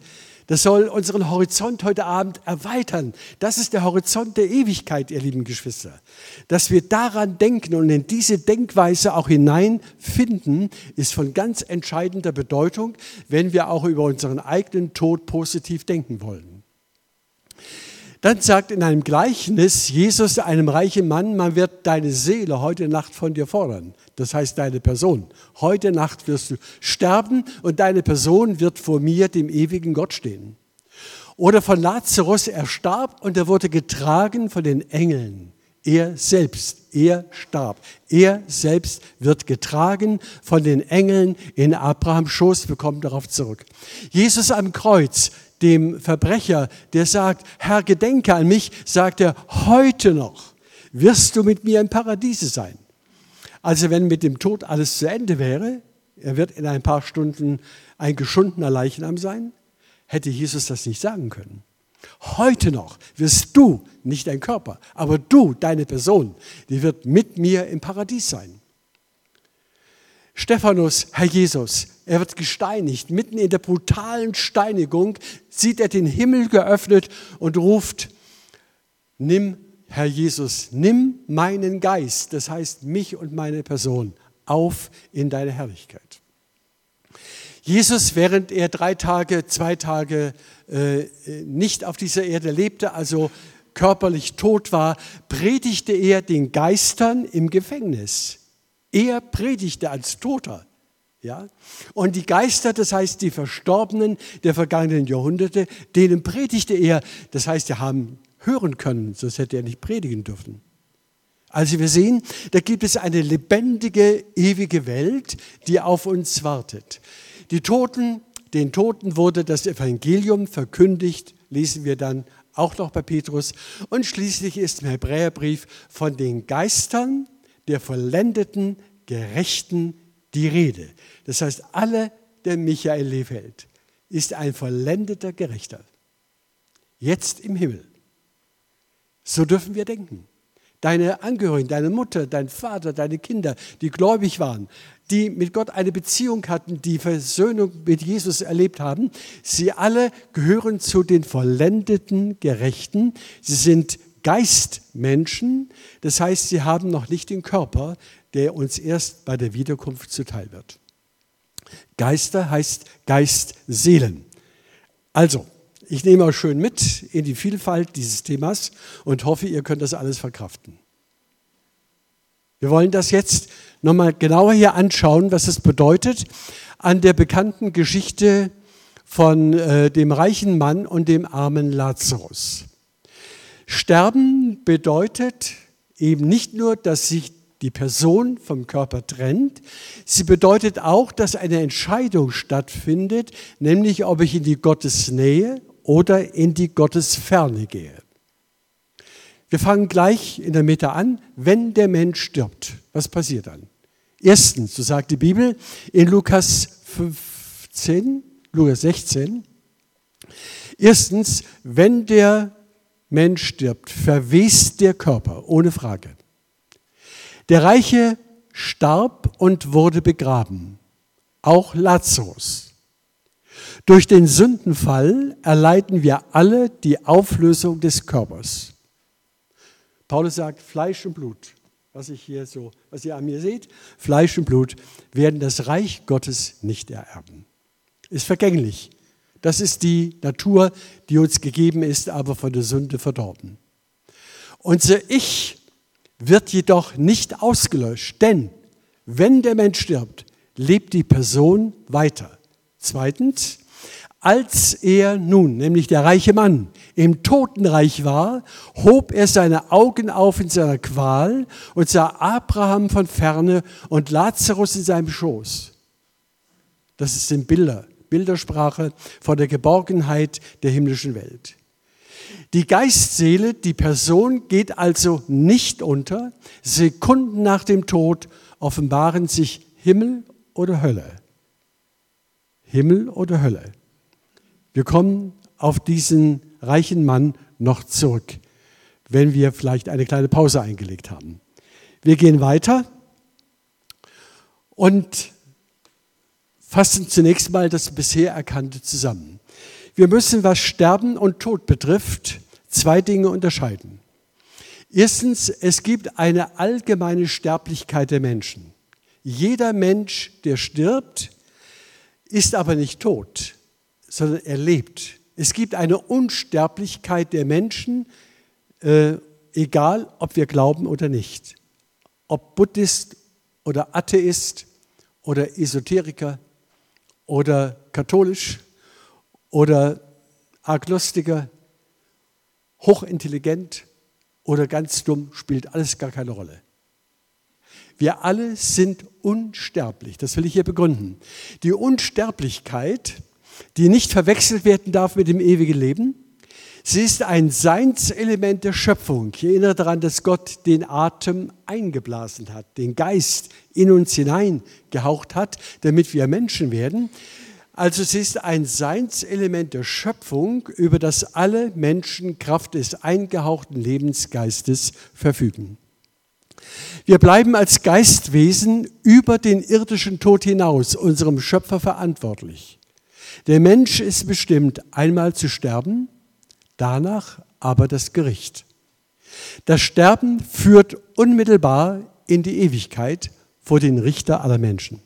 Das soll unseren Horizont heute Abend erweitern. Das ist der Horizont der Ewigkeit, ihr lieben Geschwister. Dass wir daran denken und in diese Denkweise auch hineinfinden, ist von ganz entscheidender Bedeutung, wenn wir auch über unseren eigenen Tod positiv denken wollen. Dann sagt in einem Gleichnis Jesus einem reichen Mann, man wird deine Seele heute Nacht von dir fordern. Das heißt deine Person. Heute Nacht wirst du sterben und deine Person wird vor mir, dem ewigen Gott, stehen. Oder von Lazarus, er starb und er wurde getragen von den Engeln. Er selbst, er starb. Er selbst wird getragen von den Engeln in Abrahams Schoß. Wir kommen darauf zurück. Jesus am Kreuz, dem Verbrecher, der sagt, Herr, gedenke an mich, sagt er, heute noch wirst du mit mir im Paradiese sein. Also wenn mit dem Tod alles zu Ende wäre, er wird in ein paar Stunden ein geschundener Leichnam sein, hätte Jesus das nicht sagen können. Heute noch wirst du, nicht dein Körper, aber du, deine Person, die wird mit mir im Paradies sein. Stephanus, Herr Jesus, er wird gesteinigt. Mitten in der brutalen Steinigung sieht er den Himmel geöffnet und ruft, nimm, Herr Jesus, nimm meinen Geist, das heißt mich und meine Person, auf in deine Herrlichkeit. Jesus, während er drei Tage, zwei Tage äh, nicht auf dieser Erde lebte, also körperlich tot war, predigte er den Geistern im Gefängnis. Er predigte als Toter. Ja? Und die Geister, das heißt die Verstorbenen der vergangenen Jahrhunderte, denen predigte er, das heißt, die haben hören können, sonst hätte er nicht predigen dürfen. Also wir sehen, da gibt es eine lebendige, ewige Welt, die auf uns wartet. Die Toten, den Toten wurde das Evangelium verkündigt, lesen wir dann auch noch bei Petrus. Und schließlich ist im Hebräerbrief von den Geistern der vollendeten Gerechten die Rede. Das heißt, alle, der Michael Lefeld, ist ein vollendeter Gerechter. Jetzt im Himmel. So dürfen wir denken. Deine Angehörigen, deine Mutter, dein Vater, deine Kinder, die gläubig waren, die mit Gott eine Beziehung hatten, die Versöhnung mit Jesus erlebt haben, sie alle gehören zu den vollendeten Gerechten. Sie sind Geistmenschen, das heißt, sie haben noch nicht den Körper, der uns erst bei der Wiederkunft zuteil wird. Geister heißt Geistseelen. Also, ich nehme euch schön mit in die Vielfalt dieses Themas und hoffe, ihr könnt das alles verkraften. Wir wollen das jetzt nochmal genauer hier anschauen, was es bedeutet an der bekannten Geschichte von äh, dem reichen Mann und dem armen Lazarus. Sterben bedeutet eben nicht nur, dass sich die Person vom Körper trennt. Sie bedeutet auch, dass eine Entscheidung stattfindet, nämlich ob ich in die Gottesnähe oder in die Gottesferne gehe. Wir fangen gleich in der Mitte an. Wenn der Mensch stirbt, was passiert dann? Erstens, so sagt die Bibel in Lukas 15, Lukas 16. Erstens, wenn der Mensch stirbt, verwest der Körper, ohne Frage. Der Reiche starb und wurde begraben, auch Lazarus. Durch den Sündenfall erleiden wir alle die Auflösung des Körpers. Paulus sagt, Fleisch und Blut, was ich hier so, was ihr an mir seht, Fleisch und Blut werden das Reich Gottes nicht ererben. Ist vergänglich. Das ist die Natur, die uns gegeben ist, aber von der Sünde verdorben. Unser Ich wird jedoch nicht ausgelöscht, denn wenn der Mensch stirbt, lebt die Person weiter. Zweitens, als er nun, nämlich der reiche Mann, im Totenreich war, hob er seine Augen auf in seiner Qual und sah Abraham von ferne und Lazarus in seinem Schoß. Das sind Bilder Bildersprache von der Geborgenheit der himmlischen Welt. Die Geistseele, die Person geht also nicht unter. Sekunden nach dem Tod offenbaren sich Himmel oder Hölle. Himmel oder Hölle. Wir kommen auf diesen reichen Mann noch zurück, wenn wir vielleicht eine kleine Pause eingelegt haben. Wir gehen weiter und fassen zunächst mal das bisher Erkannte zusammen. Wir müssen, was Sterben und Tod betrifft, zwei Dinge unterscheiden. Erstens, es gibt eine allgemeine Sterblichkeit der Menschen. Jeder Mensch, der stirbt, ist aber nicht tot, sondern er lebt. Es gibt eine Unsterblichkeit der Menschen, äh, egal ob wir glauben oder nicht. Ob Buddhist oder Atheist oder Esoteriker oder katholisch oder Agnostiker, hochintelligent oder ganz dumm, spielt alles gar keine Rolle. Wir alle sind unsterblich. Das will ich hier begründen. Die Unsterblichkeit, die nicht verwechselt werden darf mit dem ewigen Leben, sie ist ein Seinselement der Schöpfung. Ich erinnere daran, dass Gott den Atem eingeblasen hat, den Geist in uns hineingehaucht hat, damit wir Menschen werden. Also es ist ein Seinselement der Schöpfung, über das alle Menschen Kraft des eingehauchten Lebensgeistes verfügen. Wir bleiben als Geistwesen über den irdischen Tod hinaus unserem Schöpfer verantwortlich. Der Mensch ist bestimmt, einmal zu sterben, danach aber das Gericht. Das Sterben führt unmittelbar in die Ewigkeit vor den Richter aller Menschen.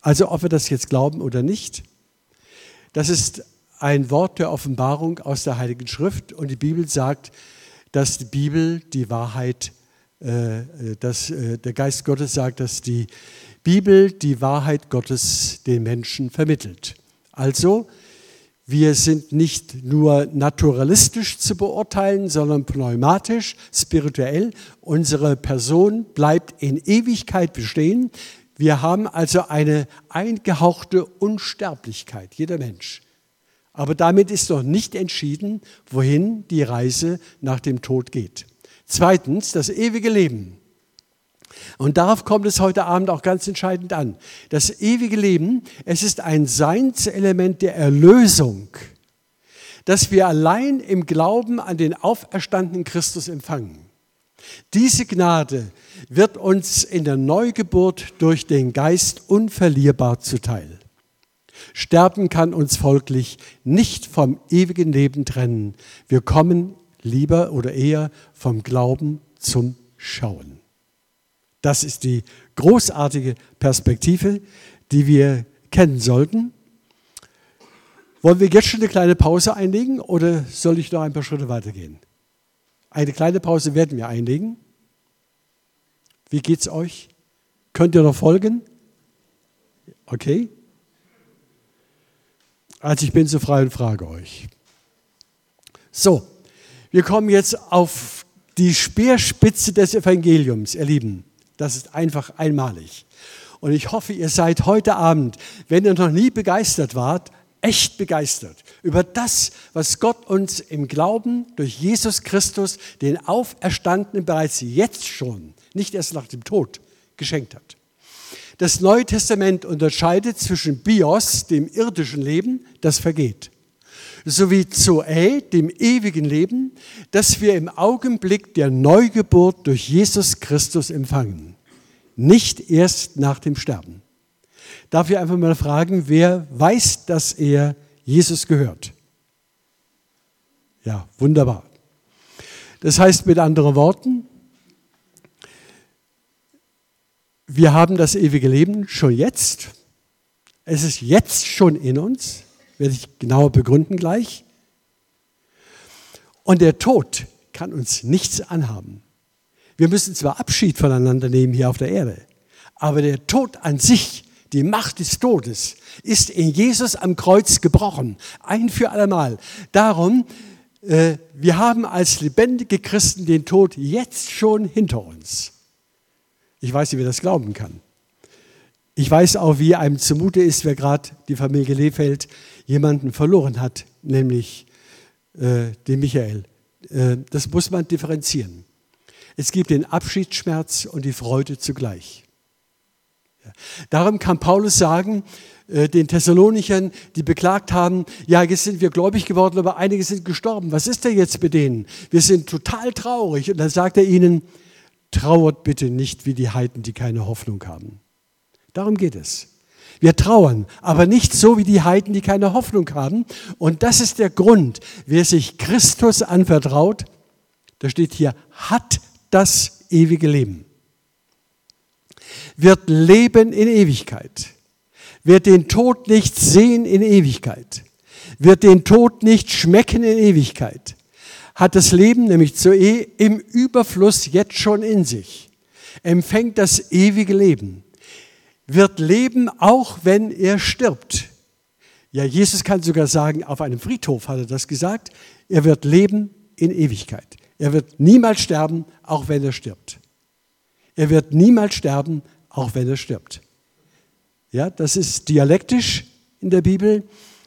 Also ob wir das jetzt glauben oder nicht, das ist ein Wort der Offenbarung aus der Heiligen Schrift und die Bibel sagt, dass die Bibel die Wahrheit äh, dass äh, der Geist Gottes sagt, dass die Bibel die Wahrheit Gottes den Menschen vermittelt. Also, wir sind nicht nur naturalistisch zu beurteilen, sondern pneumatisch, spirituell. Unsere Person bleibt in Ewigkeit bestehen. Wir haben also eine eingehauchte Unsterblichkeit, jeder Mensch. Aber damit ist noch nicht entschieden, wohin die Reise nach dem Tod geht. Zweitens, das ewige Leben. Und darauf kommt es heute Abend auch ganz entscheidend an. Das ewige Leben, es ist ein Seinselement der Erlösung, das wir allein im Glauben an den auferstandenen Christus empfangen. Diese Gnade wird uns in der Neugeburt durch den Geist unverlierbar zuteil. Sterben kann uns folglich nicht vom ewigen Leben trennen. Wir kommen lieber oder eher vom Glauben zum Schauen. Das ist die großartige Perspektive, die wir kennen sollten. Wollen wir jetzt schon eine kleine Pause einlegen oder soll ich noch ein paar Schritte weitergehen? Eine kleine Pause werden wir einlegen. Wie geht's euch? Könnt ihr noch folgen? Okay? Also ich bin so frei und frage euch. So, wir kommen jetzt auf die Speerspitze des Evangeliums, ihr Lieben. Das ist einfach einmalig. Und ich hoffe, ihr seid heute Abend, wenn ihr noch nie begeistert wart, echt begeistert über das, was Gott uns im Glauben durch Jesus Christus, den Auferstandenen, bereits jetzt schon, nicht erst nach dem Tod, geschenkt hat. Das Neue Testament unterscheidet zwischen Bios, dem irdischen Leben, das vergeht, sowie Zoe, dem ewigen Leben, das wir im Augenblick der Neugeburt durch Jesus Christus empfangen. Nicht erst nach dem Sterben. Darf ich einfach mal fragen, wer weiß, dass er Jesus gehört? Ja, wunderbar. Das heißt mit anderen Worten, wir haben das ewige Leben schon jetzt. Es ist jetzt schon in uns werde ich genauer begründen gleich. Und der Tod kann uns nichts anhaben. Wir müssen zwar Abschied voneinander nehmen hier auf der Erde, aber der Tod an sich, die Macht des Todes, ist in Jesus am Kreuz gebrochen, ein für allemal. Darum, äh, wir haben als lebendige Christen den Tod jetzt schon hinter uns. Ich weiß nicht, wer das glauben kann. Ich weiß auch, wie einem zumute ist, wer gerade die Familie Lefeld jemanden verloren hat, nämlich äh, den Michael. Äh, das muss man differenzieren. Es gibt den Abschiedsschmerz und die Freude zugleich. Darum kann Paulus sagen, äh, den Thessalonichern, die beklagt haben, ja, jetzt sind wir gläubig geworden, aber einige sind gestorben. Was ist denn jetzt mit denen? Wir sind total traurig. Und dann sagt er ihnen, trauert bitte nicht wie die Heiden, die keine Hoffnung haben. Darum geht es. Wir trauern, aber nicht so wie die Heiden, die keine Hoffnung haben. Und das ist der Grund, wer sich Christus anvertraut, da steht hier, hat das ewige Leben. Wird leben in Ewigkeit. Wird den Tod nicht sehen in Ewigkeit. Wird den Tod nicht schmecken in Ewigkeit. Hat das Leben nämlich zu e im Überfluss jetzt schon in sich. Empfängt das ewige Leben wird leben, auch wenn er stirbt. Ja, Jesus kann sogar sagen, auf einem Friedhof hat er das gesagt, er wird leben in Ewigkeit. Er wird niemals sterben, auch wenn er stirbt. Er wird niemals sterben, auch wenn er stirbt. Ja, das ist dialektisch in der Bibel,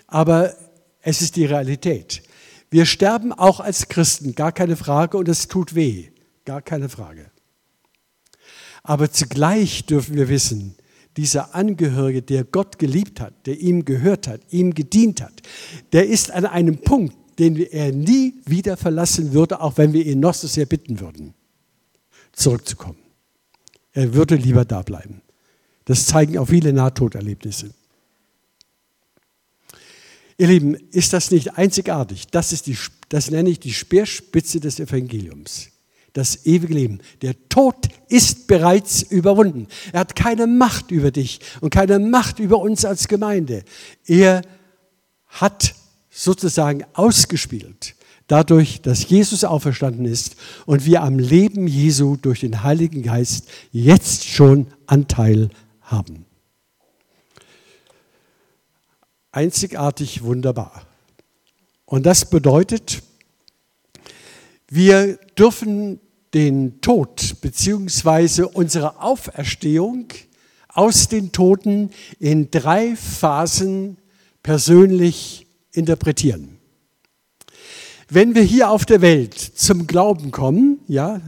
aber es ist die Realität. Wir sterben auch als Christen, gar keine Frage, und es tut weh, gar keine Frage. Aber zugleich dürfen wir wissen, dieser Angehörige, der Gott geliebt hat, der ihm gehört hat, ihm gedient hat, der ist an einem Punkt, den er nie wieder verlassen würde, auch wenn wir ihn noch so sehr bitten würden, zurückzukommen. Er würde lieber da bleiben. Das zeigen auch viele Nahtoderlebnisse. Ihr Lieben, ist das nicht einzigartig? Das, ist die, das nenne ich die Speerspitze des Evangeliums das ewige Leben. Der Tod ist bereits überwunden. Er hat keine Macht über dich und keine Macht über uns als Gemeinde. Er hat sozusagen ausgespielt, dadurch, dass Jesus auferstanden ist und wir am Leben Jesu durch den Heiligen Geist jetzt schon Anteil haben. Einzigartig wunderbar. Und das bedeutet, wir dürfen den Tod bzw. unsere Auferstehung aus den Toten in drei Phasen persönlich interpretieren. Wenn wir hier auf der Welt zum Glauben kommen, ja,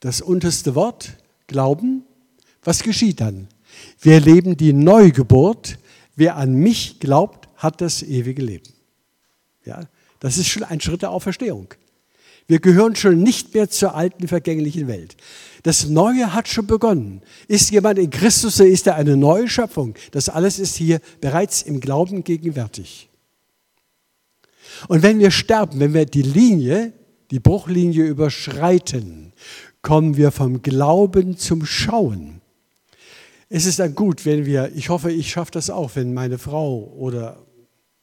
das unterste Wort, Glauben, was geschieht dann? Wir erleben die Neugeburt. Wer an mich glaubt, hat das ewige Leben. Ja, das ist schon ein Schritt der Auferstehung. Wir gehören schon nicht mehr zur alten vergänglichen Welt. Das Neue hat schon begonnen. Ist jemand in Christus, so ist er eine neue Schöpfung. Das alles ist hier bereits im Glauben gegenwärtig. Und wenn wir sterben, wenn wir die Linie, die Bruchlinie überschreiten, kommen wir vom Glauben zum Schauen. Es ist dann gut, wenn wir, ich hoffe, ich schaffe das auch, wenn meine Frau oder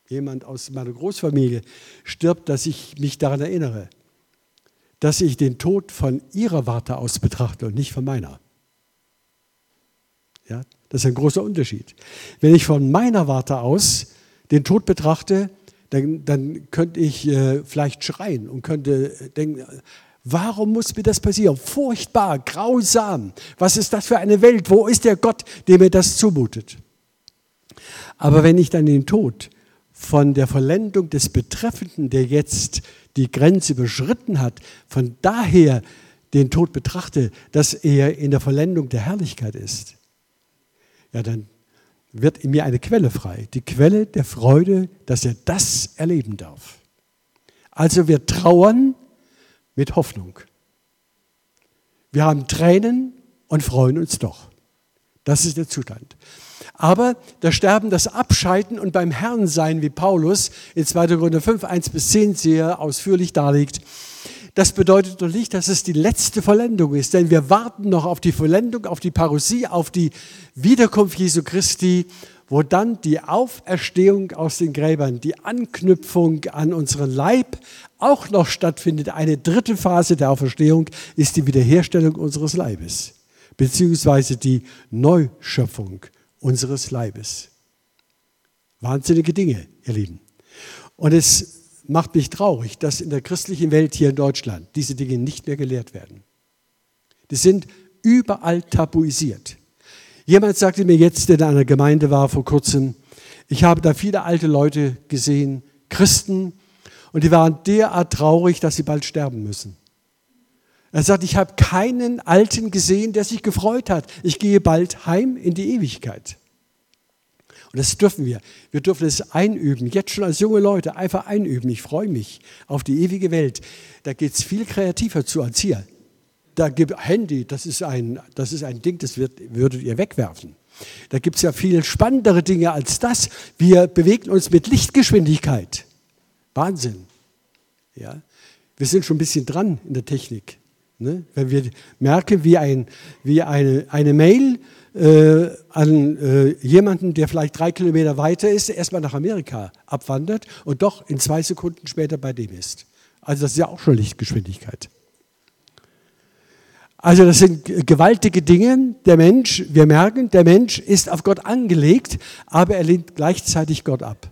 jemand aus meiner Großfamilie stirbt, dass ich mich daran erinnere dass ich den Tod von ihrer Warte aus betrachte und nicht von meiner. Ja, das ist ein großer Unterschied. Wenn ich von meiner Warte aus den Tod betrachte, dann, dann könnte ich äh, vielleicht schreien und könnte denken, warum muss mir das passieren? Furchtbar, grausam. Was ist das für eine Welt? Wo ist der Gott, der mir das zumutet? Aber wenn ich dann den Tod von der Vollendung des Betreffenden, der jetzt die Grenze überschritten hat, von daher den Tod betrachte, dass er in der Vollendung der Herrlichkeit ist, ja, dann wird in mir eine Quelle frei, die Quelle der Freude, dass er das erleben darf. Also wir trauern mit Hoffnung. Wir haben Tränen und freuen uns doch. Das ist der Zustand. Aber das Sterben, das Abscheiden und beim Herrn sein, wie Paulus in 2. Korinther 5, 1 bis 10 sehr ausführlich darlegt, das bedeutet doch nicht, dass es die letzte Vollendung ist, denn wir warten noch auf die Vollendung, auf die Parousie, auf die Wiederkunft Jesu Christi, wo dann die Auferstehung aus den Gräbern, die Anknüpfung an unseren Leib auch noch stattfindet. Eine dritte Phase der Auferstehung ist die Wiederherstellung unseres Leibes, beziehungsweise die Neuschöpfung unseres Leibes. Wahnsinnige Dinge, ihr Lieben. Und es macht mich traurig, dass in der christlichen Welt hier in Deutschland diese Dinge nicht mehr gelehrt werden. Die sind überall tabuisiert. Jemand sagte mir jetzt, der in einer Gemeinde war vor kurzem, ich habe da viele alte Leute gesehen, Christen, und die waren derart traurig, dass sie bald sterben müssen. Er sagt, ich habe keinen Alten gesehen, der sich gefreut hat. Ich gehe bald heim in die Ewigkeit. Und das dürfen wir. Wir dürfen es einüben, jetzt schon als junge Leute, einfach einüben. Ich freue mich auf die ewige Welt. Da geht es viel kreativer zu als hier. Da gibt Handy, das ist ein, das ist ein Ding, das wird, würdet ihr wegwerfen. Da gibt es ja viel spannendere Dinge als das. Wir bewegen uns mit Lichtgeschwindigkeit. Wahnsinn. Ja? Wir sind schon ein bisschen dran in der Technik. Ne? Wenn wir merken, wie, ein, wie eine, eine Mail äh, an äh, jemanden, der vielleicht drei Kilometer weiter ist, erstmal nach Amerika abwandert und doch in zwei Sekunden später bei dem ist. Also das ist ja auch schon Lichtgeschwindigkeit. Also das sind gewaltige Dinge. Der Mensch, wir merken, der Mensch ist auf Gott angelegt, aber er lehnt gleichzeitig Gott ab.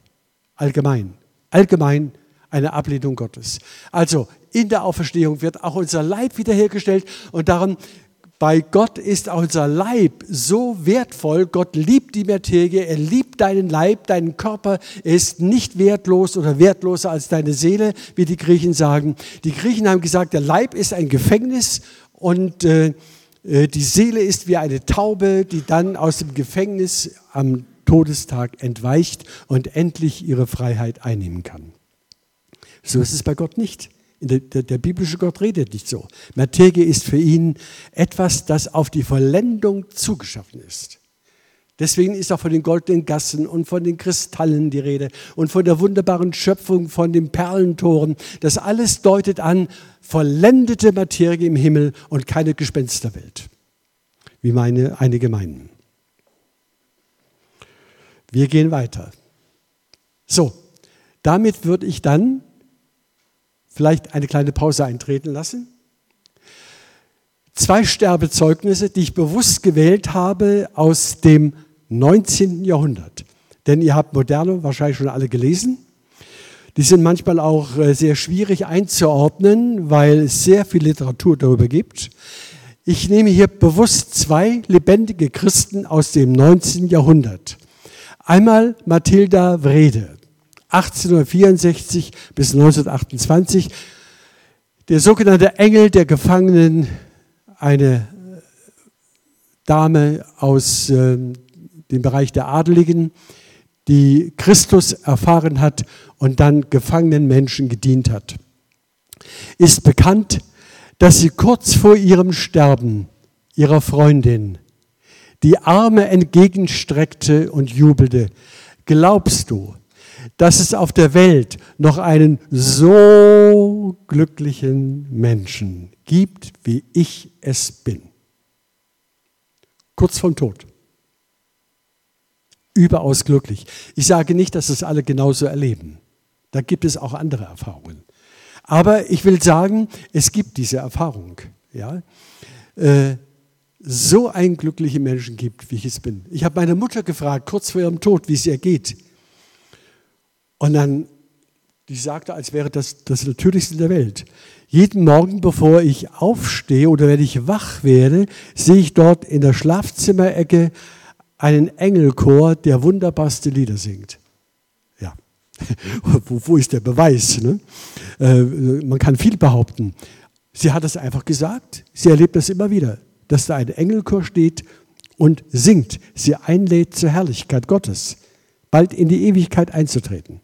Allgemein. Allgemein eine Ablehnung Gottes. Also in der Auferstehung wird auch unser Leib wiederhergestellt und darum bei Gott ist auch unser Leib so wertvoll. Gott liebt die Materie, er liebt deinen Leib, deinen Körper. Er ist nicht wertlos oder wertloser als deine Seele, wie die Griechen sagen. Die Griechen haben gesagt, der Leib ist ein Gefängnis und äh, äh, die Seele ist wie eine Taube, die dann aus dem Gefängnis am Todestag entweicht und endlich ihre Freiheit einnehmen kann. So ist es bei Gott nicht. Der, der, der, biblische Gott redet nicht so. Materie ist für ihn etwas, das auf die Vollendung zugeschaffen ist. Deswegen ist auch von den goldenen Gassen und von den Kristallen die Rede und von der wunderbaren Schöpfung, von den Perlentoren. Das alles deutet an vollendete Materie im Himmel und keine Gespensterwelt, wie meine einige meinen. Wir gehen weiter. So, damit würde ich dann vielleicht eine kleine Pause eintreten lassen zwei Sterbezeugnisse, die ich bewusst gewählt habe aus dem 19. Jahrhundert. Denn ihr habt Moderne wahrscheinlich schon alle gelesen. Die sind manchmal auch äh, sehr schwierig einzuordnen, weil es sehr viel Literatur darüber gibt. Ich nehme hier bewusst zwei lebendige Christen aus dem 19. Jahrhundert. Einmal Mathilda Wrede, 1864 bis 1928, der sogenannte Engel der Gefangenen eine Dame aus äh, dem Bereich der Adeligen, die Christus erfahren hat und dann gefangenen Menschen gedient hat. Ist bekannt, dass sie kurz vor ihrem Sterben ihrer Freundin die Arme entgegenstreckte und jubelte. Glaubst du, dass es auf der Welt noch einen so glücklichen Menschen gibt, wie ich es bin. Kurz vom Tod. Überaus glücklich. Ich sage nicht, dass es alle genauso erleben. Da gibt es auch andere Erfahrungen. Aber ich will sagen, es gibt diese Erfahrung. Ja? Äh, so einen glücklichen Menschen gibt, wie ich es bin. Ich habe meine Mutter gefragt, kurz vor ihrem Tod, wie es ihr geht. Und dann, die sagte, als wäre das das Natürlichste der Welt. Jeden Morgen, bevor ich aufstehe oder wenn ich wach werde, sehe ich dort in der Schlafzimmerecke einen Engelchor, der wunderbarste Lieder singt. Ja, wo, wo, ist der Beweis? Ne? Äh, man kann viel behaupten. Sie hat es einfach gesagt. Sie erlebt das immer wieder, dass da ein Engelchor steht und singt, sie einlädt zur Herrlichkeit Gottes, bald in die Ewigkeit einzutreten.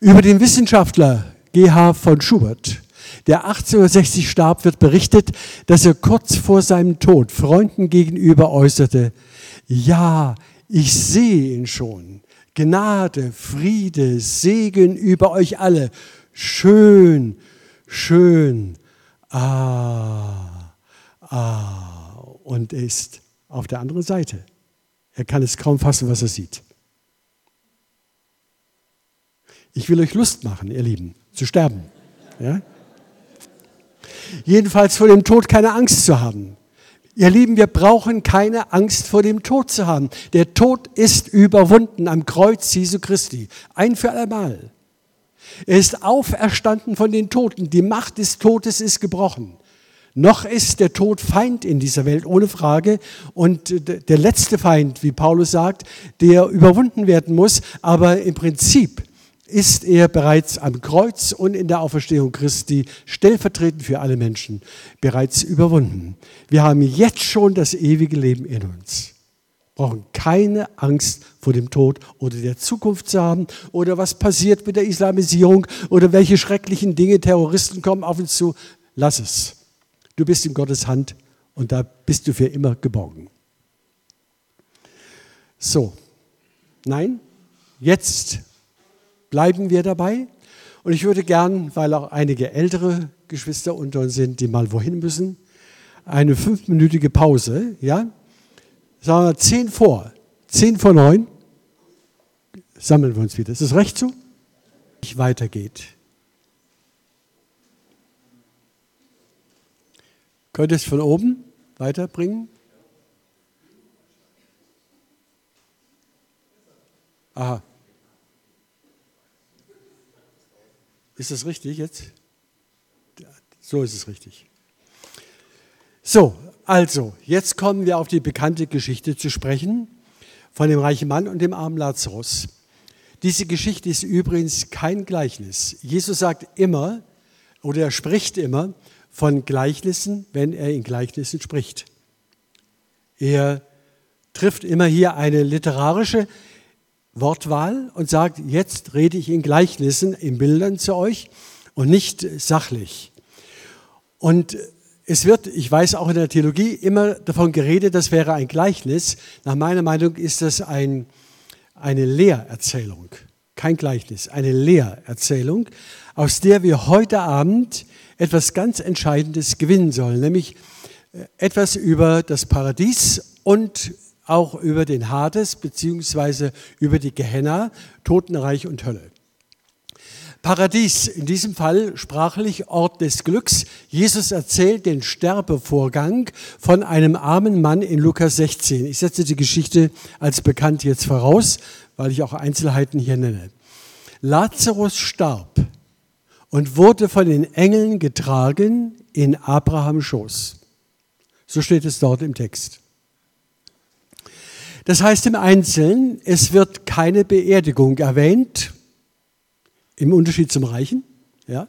Über den Wissenschaftler G.H. von Schubert, der 1860 starb, wird berichtet, dass er kurz vor seinem Tod Freunden gegenüber äußerte, ja, ich sehe ihn schon. Gnade, Friede, Segen über euch alle. Schön, schön. Ah, ah. Und er ist auf der anderen Seite. Er kann es kaum fassen, was er sieht. Ich will euch Lust machen, ihr Lieben zu sterben. Ja? Jedenfalls vor dem Tod keine Angst zu haben. Ihr Lieben, wir brauchen keine Angst vor dem Tod zu haben. Der Tod ist überwunden am Kreuz Jesu Christi. Ein für allemal. Er ist auferstanden von den Toten. Die Macht des Todes ist gebrochen. Noch ist der Tod Feind in dieser Welt, ohne Frage. Und der letzte Feind, wie Paulus sagt, der überwunden werden muss. Aber im Prinzip ist er bereits am Kreuz und in der Auferstehung Christi stellvertretend für alle Menschen bereits überwunden. Wir haben jetzt schon das ewige Leben in uns. Brauchen keine Angst vor dem Tod oder der Zukunft zu haben oder was passiert mit der Islamisierung oder welche schrecklichen Dinge Terroristen kommen auf uns zu. Lass es. Du bist in Gottes Hand und da bist du für immer geborgen. So, nein, jetzt bleiben wir dabei. Und ich würde gern, weil auch einige ältere Geschwister unter uns sind, die mal wohin müssen, eine fünfminütige Pause, ja? Sagen wir zehn vor, zehn vor neun, sammeln wir uns wieder. Ist das recht so? Ich weitergeht. Könnt ihr es von oben weiterbringen? Aha. Ist das richtig jetzt? So ist es richtig. So, also, jetzt kommen wir auf die bekannte Geschichte zu sprechen von dem reichen Mann und dem armen Lazarus. Diese Geschichte ist übrigens kein Gleichnis. Jesus sagt immer, oder er spricht immer von Gleichnissen, wenn er in Gleichnissen spricht. Er trifft immer hier eine literarische Wortwahl und sagt, jetzt rede ich in Gleichnissen, in Bildern zu euch und nicht sachlich. Und es wird, ich weiß auch in der Theologie, immer davon geredet, das wäre ein Gleichnis. Nach meiner Meinung ist das ein, eine Lehrerzählung, kein Gleichnis, eine Lehrerzählung, aus der wir heute Abend etwas ganz Entscheidendes gewinnen sollen, nämlich äh, etwas über das Paradies und auch über den Hades beziehungsweise über die Gehenna, Totenreich und Hölle. Paradies, in diesem Fall sprachlich Ort des Glücks. Jesus erzählt den Sterbevorgang von einem armen Mann in Lukas 16. Ich setze die Geschichte als bekannt jetzt voraus, weil ich auch Einzelheiten hier nenne. Lazarus starb und wurde von den Engeln getragen in Abrahams Schoß. So steht es dort im Text. Das heißt im Einzelnen, es wird keine Beerdigung erwähnt, im Unterschied zum Reichen. Ja?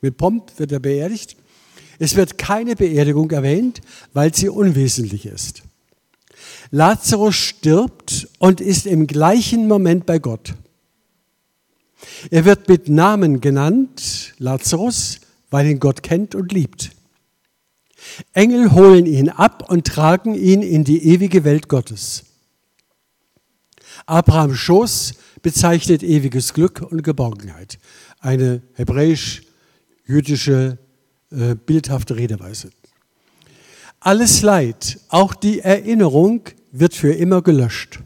Mit Pomp wird er beerdigt. Es wird keine Beerdigung erwähnt, weil sie unwesentlich ist. Lazarus stirbt und ist im gleichen Moment bei Gott. Er wird mit Namen genannt, Lazarus, weil ihn Gott kennt und liebt. Engel holen ihn ab und tragen ihn in die ewige Welt Gottes. Abrahams Schoß bezeichnet ewiges Glück und Geborgenheit. Eine hebräisch-jüdische äh, bildhafte Redeweise. Alles Leid, auch die Erinnerung, wird für immer gelöscht.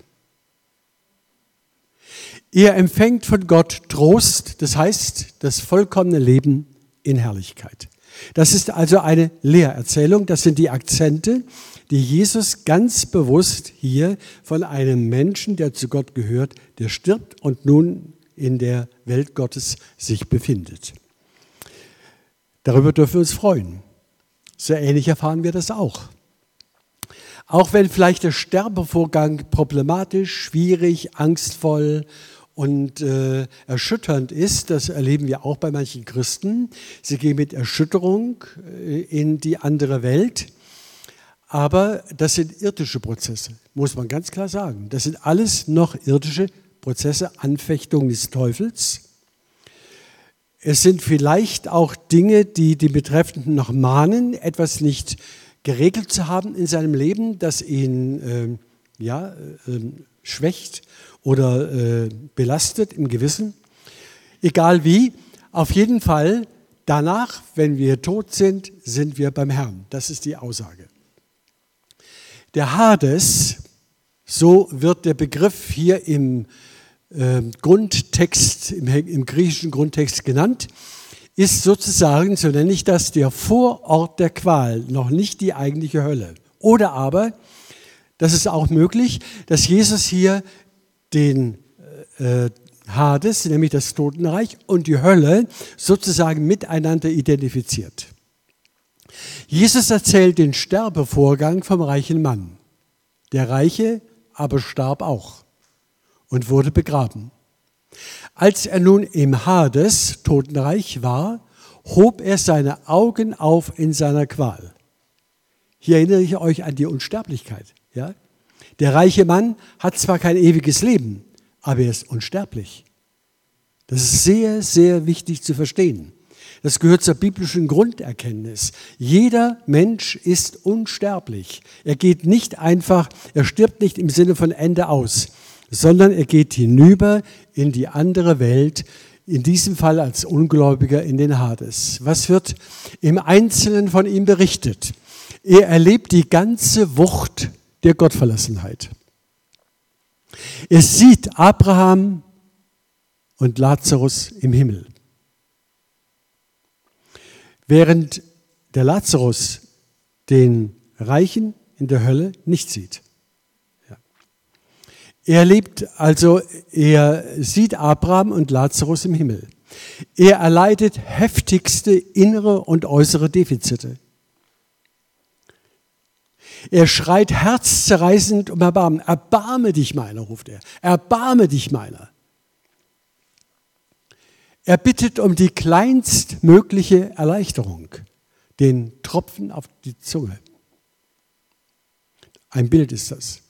Ihr empfängt von Gott Trost, das heißt das vollkommene Leben in Herrlichkeit. Das ist also eine Lehrerzählung, das sind die Akzente, die Jesus ganz bewusst hier von einem Menschen, der zu Gott gehört, der stirbt und nun in der Welt Gottes sich befindet. Darüber dürfen wir uns freuen. So ähnlich erfahren wir das auch. Auch wenn vielleicht der Sterbevorgang problematisch, schwierig, angstvoll und äh, erschütternd ist, das erleben wir auch bei manchen Christen. Sie gehen mit Erschütterung äh, in die andere Welt. Aber das sind irdische Prozesse, muss man ganz klar sagen. Das sind alles noch irdische Prozesse, Anfechtungen des Teufels. Es sind vielleicht auch Dinge, die die Betreffenden noch mahnen, etwas nicht geregelt zu haben in seinem Leben, das ihn äh, ja, äh, schwächt oder äh, belastet im Gewissen. Egal wie, auf jeden Fall danach, wenn wir tot sind, sind wir beim Herrn. Das ist die Aussage. Der Hades, so wird der Begriff hier im äh, Grundtext, im, im griechischen Grundtext genannt, ist sozusagen, so nenne ich das, der Vorort der Qual, noch nicht die eigentliche Hölle. Oder aber, das ist auch möglich, dass Jesus hier den äh, Hades, nämlich das Totenreich, und die Hölle sozusagen miteinander identifiziert. Jesus erzählt den Sterbevorgang vom reichen Mann. Der Reiche aber starb auch und wurde begraben. Als er nun im Hades, Totenreich, war, hob er seine Augen auf in seiner Qual. Hier erinnere ich euch an die Unsterblichkeit. Ja? Der reiche Mann hat zwar kein ewiges Leben, aber er ist unsterblich. Das ist sehr, sehr wichtig zu verstehen. Das gehört zur biblischen Grunderkenntnis. Jeder Mensch ist unsterblich. Er geht nicht einfach, er stirbt nicht im Sinne von Ende aus, sondern er geht hinüber in die andere Welt, in diesem Fall als Ungläubiger in den Hades. Was wird im Einzelnen von ihm berichtet? Er erlebt die ganze Wucht der Gottverlassenheit. Er sieht Abraham und Lazarus im Himmel. Während der Lazarus den Reichen in der Hölle nicht sieht. Er lebt also, er sieht Abraham und Lazarus im Himmel. Er erleidet heftigste innere und äußere Defizite. Er schreit herzzerreißend um Erbarmen. Erbarme dich meiner, ruft er. Erbarme dich meiner. Er bittet um die kleinstmögliche Erleichterung, den Tropfen auf die Zunge. Ein Bild ist das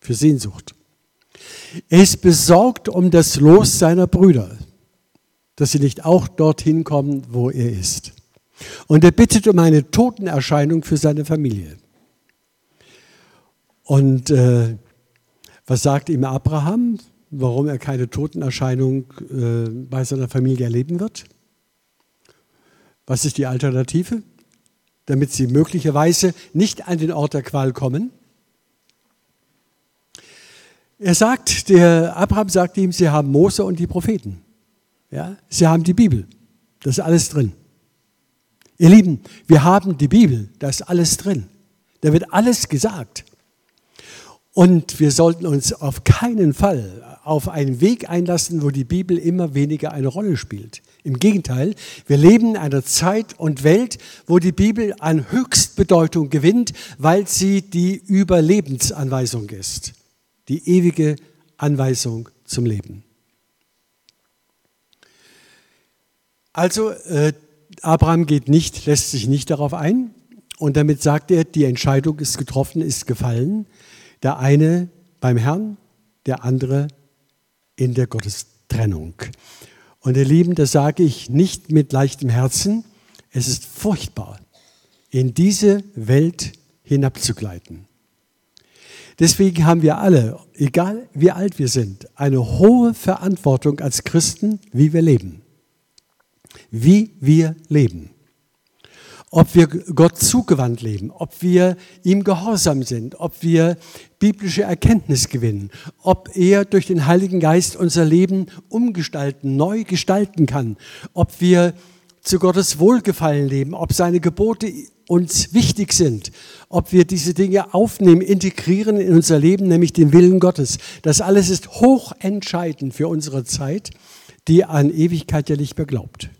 für Sehnsucht. Er ist besorgt um das Los seiner Brüder, dass sie nicht auch dorthin kommen, wo er ist. Und er bittet um eine Totenerscheinung für seine Familie. Und äh, was sagt ihm Abraham, warum er keine Totenerscheinung äh, bei seiner Familie erleben wird? Was ist die Alternative? Damit sie möglicherweise nicht an den Ort der Qual kommen. Er sagt, der Abraham sagt ihm, sie haben Mose und die Propheten. Ja, sie haben die Bibel. Das ist alles drin. Ihr Lieben, wir haben die Bibel. Da ist alles drin. Da wird alles gesagt. Und wir sollten uns auf keinen Fall auf einen Weg einlassen, wo die Bibel immer weniger eine Rolle spielt. Im Gegenteil, wir leben in einer Zeit und Welt, wo die Bibel an Höchstbedeutung gewinnt, weil sie die Überlebensanweisung ist die ewige Anweisung zum Leben. Also äh, Abraham geht nicht, lässt sich nicht darauf ein und damit sagt er, die Entscheidung ist getroffen, ist gefallen. Der eine beim Herrn, der andere in der Gottestrennung. Und ihr Lieben, das sage ich nicht mit leichtem Herzen. Es ist furchtbar, in diese Welt hinabzugleiten. Deswegen haben wir alle, egal wie alt wir sind, eine hohe Verantwortung als Christen, wie wir leben. Wie wir leben. Ob wir Gott zugewandt leben, ob wir ihm gehorsam sind, ob wir biblische Erkenntnis gewinnen, ob er durch den Heiligen Geist unser Leben umgestalten, neu gestalten kann, ob wir zu Gottes Wohlgefallen leben, ob seine Gebote uns wichtig sind, ob wir diese Dinge aufnehmen, integrieren in unser Leben, nämlich den Willen Gottes. Das alles ist hochentscheidend für unsere Zeit, die an Ewigkeit ja nicht mehr glaubt.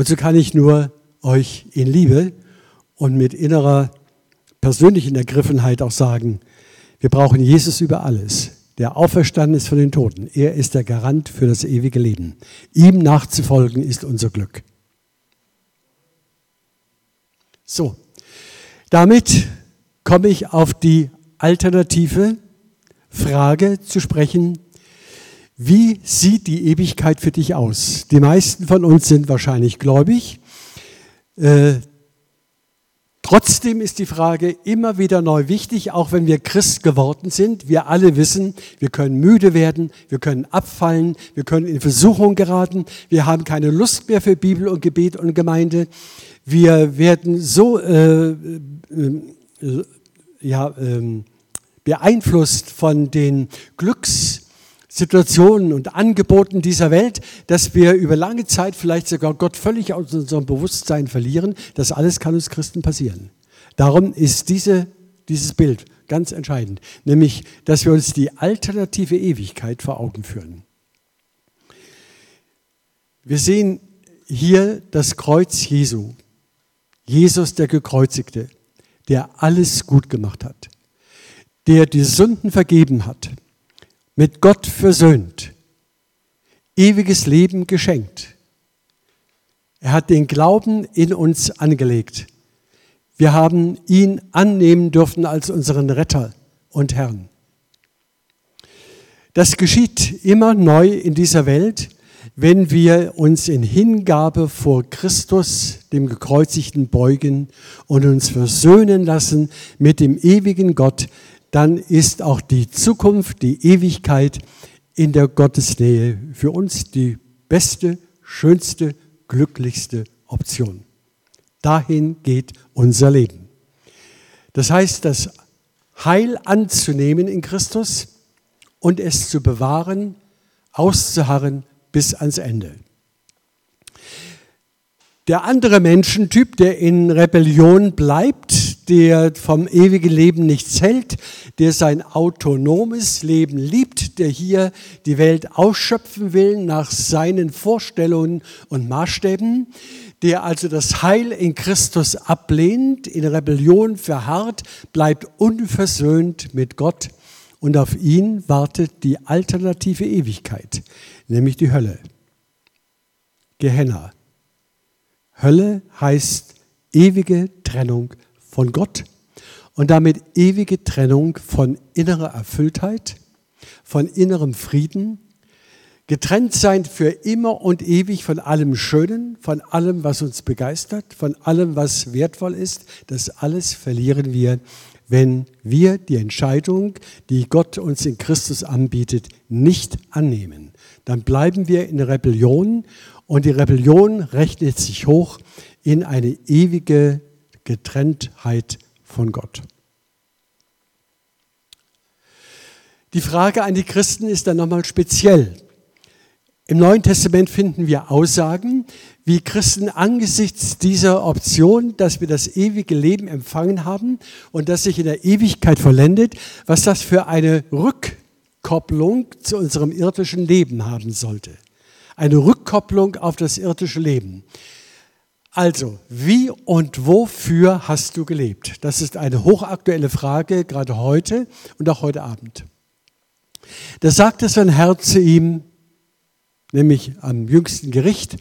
Und so kann ich nur euch in Liebe und mit innerer persönlichen Ergriffenheit auch sagen, wir brauchen Jesus über alles der auferstanden ist von den Toten. Er ist der Garant für das ewige Leben. Ihm nachzufolgen ist unser Glück. So, damit komme ich auf die alternative Frage zu sprechen. Wie sieht die Ewigkeit für dich aus? Die meisten von uns sind wahrscheinlich gläubig. Äh, Trotzdem ist die Frage immer wieder neu wichtig, auch wenn wir Christ geworden sind. Wir alle wissen, wir können müde werden, wir können abfallen, wir können in Versuchung geraten, wir haben keine Lust mehr für Bibel und Gebet und Gemeinde. Wir werden so äh, äh, ja, äh, beeinflusst von den Glücks Situationen und Angeboten dieser Welt, dass wir über lange Zeit vielleicht sogar Gott völlig aus unserem Bewusstsein verlieren. Das alles kann uns Christen passieren. Darum ist diese, dieses Bild ganz entscheidend, nämlich, dass wir uns die alternative Ewigkeit vor Augen führen. Wir sehen hier das Kreuz Jesu. Jesus der Gekreuzigte, der alles gut gemacht hat, der die Sünden vergeben hat, mit Gott versöhnt, ewiges Leben geschenkt. Er hat den Glauben in uns angelegt. Wir haben ihn annehmen dürfen als unseren Retter und Herrn. Das geschieht immer neu in dieser Welt, wenn wir uns in Hingabe vor Christus, dem Gekreuzigten, beugen und uns versöhnen lassen mit dem ewigen Gott, dann ist auch die Zukunft, die Ewigkeit in der Gottesnähe für uns die beste, schönste, glücklichste Option. Dahin geht unser Leben. Das heißt, das Heil anzunehmen in Christus und es zu bewahren, auszuharren bis ans Ende. Der andere Menschentyp, der in Rebellion bleibt, der vom ewigen Leben nichts hält, der sein autonomes Leben liebt, der hier die Welt ausschöpfen will nach seinen Vorstellungen und Maßstäben, der also das Heil in Christus ablehnt, in Rebellion verharrt, bleibt unversöhnt mit Gott und auf ihn wartet die alternative Ewigkeit, nämlich die Hölle. Gehenna. Hölle heißt ewige Trennung von Gott und damit ewige Trennung von innerer Erfülltheit, von innerem Frieden, getrennt sein für immer und ewig von allem Schönen, von allem, was uns begeistert, von allem, was wertvoll ist. Das alles verlieren wir wenn wir die Entscheidung, die Gott uns in Christus anbietet, nicht annehmen. Dann bleiben wir in Rebellion und die Rebellion rechnet sich hoch in eine ewige Getrenntheit von Gott. Die Frage an die Christen ist dann nochmal speziell. Im Neuen Testament finden wir Aussagen, wie Christen angesichts dieser Option, dass wir das ewige Leben empfangen haben und das sich in der Ewigkeit vollendet, was das für eine Rückkopplung zu unserem irdischen Leben haben sollte. Eine Rückkopplung auf das irdische Leben. Also, wie und wofür hast du gelebt? Das ist eine hochaktuelle Frage, gerade heute und auch heute Abend. Da sagte sein Herr zu ihm, nämlich am jüngsten Gericht,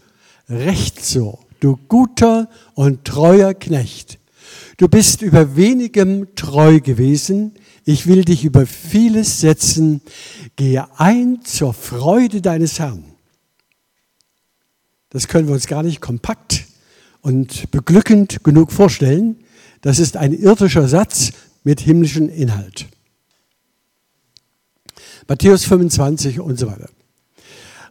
recht so, du guter und treuer Knecht. Du bist über wenigem treu gewesen, ich will dich über vieles setzen, gehe ein zur Freude deines Herrn. Das können wir uns gar nicht kompakt und beglückend genug vorstellen. Das ist ein irdischer Satz mit himmlischem Inhalt. Matthäus 25 und so weiter.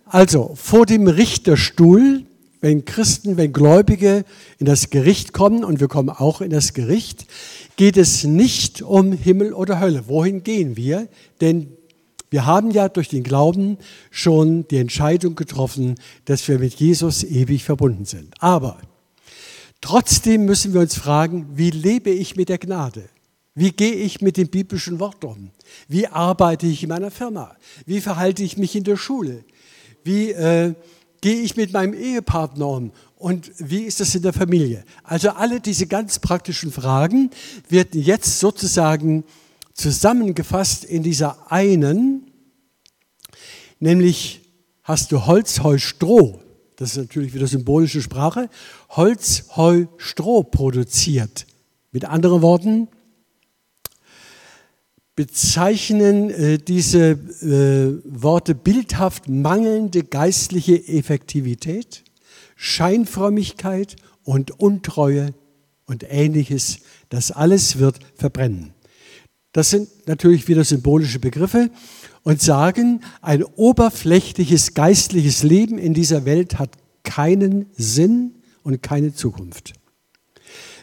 Also vor dem Richterstuhl, wenn Christen, wenn Gläubige in das Gericht kommen, und wir kommen auch in das Gericht, geht es nicht um Himmel oder Hölle. Wohin gehen wir? Denn wir haben ja durch den Glauben schon die Entscheidung getroffen, dass wir mit Jesus ewig verbunden sind. Aber trotzdem müssen wir uns fragen, wie lebe ich mit der Gnade? Wie gehe ich mit dem biblischen Wort um? Wie arbeite ich in meiner Firma? Wie verhalte ich mich in der Schule? Wie äh, gehe ich mit meinem Ehepartner um? Und wie ist das in der Familie? Also alle diese ganz praktischen Fragen werden jetzt sozusagen zusammengefasst in dieser einen, nämlich hast du Holz, Heu, Stroh, das ist natürlich wieder symbolische Sprache, Holz, Heu, Stroh produziert. Mit anderen Worten, bezeichnen äh, diese äh, Worte bildhaft mangelnde geistliche Effektivität, Scheinfrömmigkeit und Untreue und ähnliches. Das alles wird verbrennen. Das sind natürlich wieder symbolische Begriffe und sagen, ein oberflächliches geistliches Leben in dieser Welt hat keinen Sinn und keine Zukunft.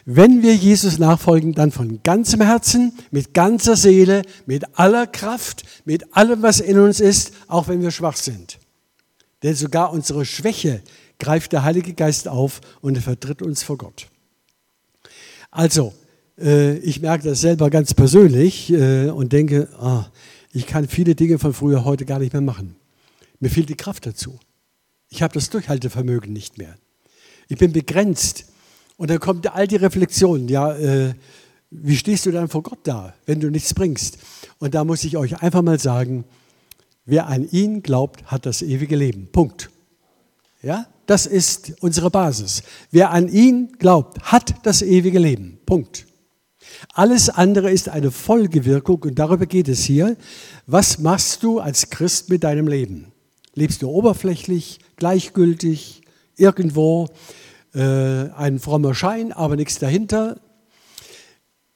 Wenn wir Jesus nachfolgen, dann von ganzem Herzen, mit ganzer Seele, mit aller Kraft, mit allem, was in uns ist, auch wenn wir schwach sind. Denn sogar unsere Schwäche greift der Heilige Geist auf und er vertritt uns vor Gott. Also, äh, ich merke das selber ganz persönlich äh, und denke, ah, ich kann viele Dinge von früher heute gar nicht mehr machen. Mir fehlt die Kraft dazu. Ich habe das Durchhaltevermögen nicht mehr. Ich bin begrenzt. Und dann kommt all die Reflexion, ja, äh, wie stehst du dann vor Gott da, wenn du nichts bringst? Und da muss ich euch einfach mal sagen, wer an ihn glaubt, hat das ewige Leben. Punkt. Ja, das ist unsere Basis. Wer an ihn glaubt, hat das ewige Leben. Punkt. Alles andere ist eine Folgewirkung und darüber geht es hier. Was machst du als Christ mit deinem Leben? Lebst du oberflächlich, gleichgültig, irgendwo, äh, ein frommer Schein, aber nichts dahinter?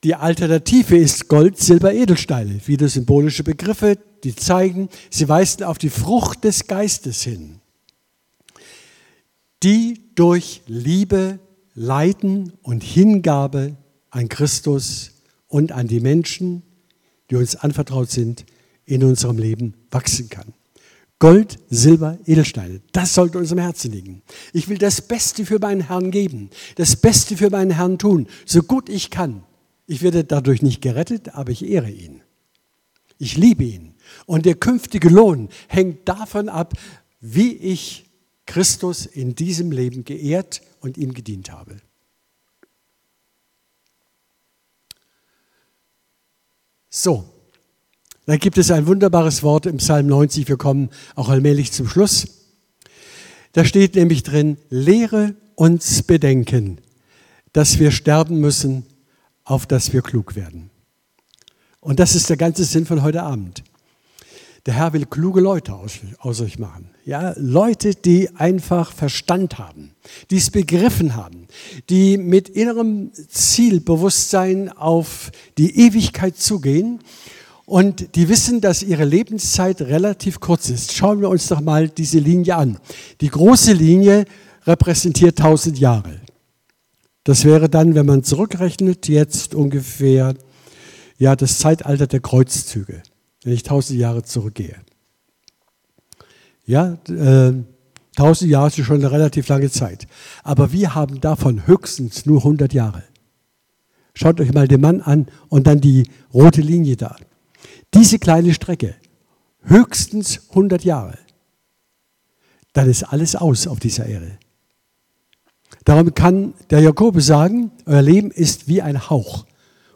Die Alternative ist Gold, Silber, Edelsteine, wieder symbolische Begriffe, die zeigen, sie weisen auf die Frucht des Geistes hin, die durch Liebe, Leiden und Hingabe an Christus und an die Menschen, die uns anvertraut sind, in unserem Leben wachsen kann. Gold, Silber, Edelsteine, das sollte unserem Herzen liegen. Ich will das Beste für meinen Herrn geben, das Beste für meinen Herrn tun, so gut ich kann. Ich werde dadurch nicht gerettet, aber ich ehre ihn. Ich liebe ihn. Und der künftige Lohn hängt davon ab, wie ich Christus in diesem Leben geehrt und ihm gedient habe. So, dann gibt es ein wunderbares Wort im Psalm 90, wir kommen auch allmählich zum Schluss. Da steht nämlich drin, lehre uns bedenken, dass wir sterben müssen, auf dass wir klug werden. Und das ist der ganze Sinn von heute Abend. Der Herr will kluge Leute aus, aus, euch machen. Ja, Leute, die einfach Verstand haben, die es begriffen haben, die mit innerem Zielbewusstsein auf die Ewigkeit zugehen und die wissen, dass ihre Lebenszeit relativ kurz ist. Schauen wir uns doch mal diese Linie an. Die große Linie repräsentiert 1000 Jahre. Das wäre dann, wenn man zurückrechnet, jetzt ungefähr ja, das Zeitalter der Kreuzzüge wenn ich tausend Jahre zurückgehe. Ja, äh, tausend Jahre ist schon eine relativ lange Zeit. Aber wir haben davon höchstens nur 100 Jahre. Schaut euch mal den Mann an und dann die rote Linie da. Diese kleine Strecke, höchstens 100 Jahre. Dann ist alles aus auf dieser Erde. Darum kann der Jakobus sagen, euer Leben ist wie ein Hauch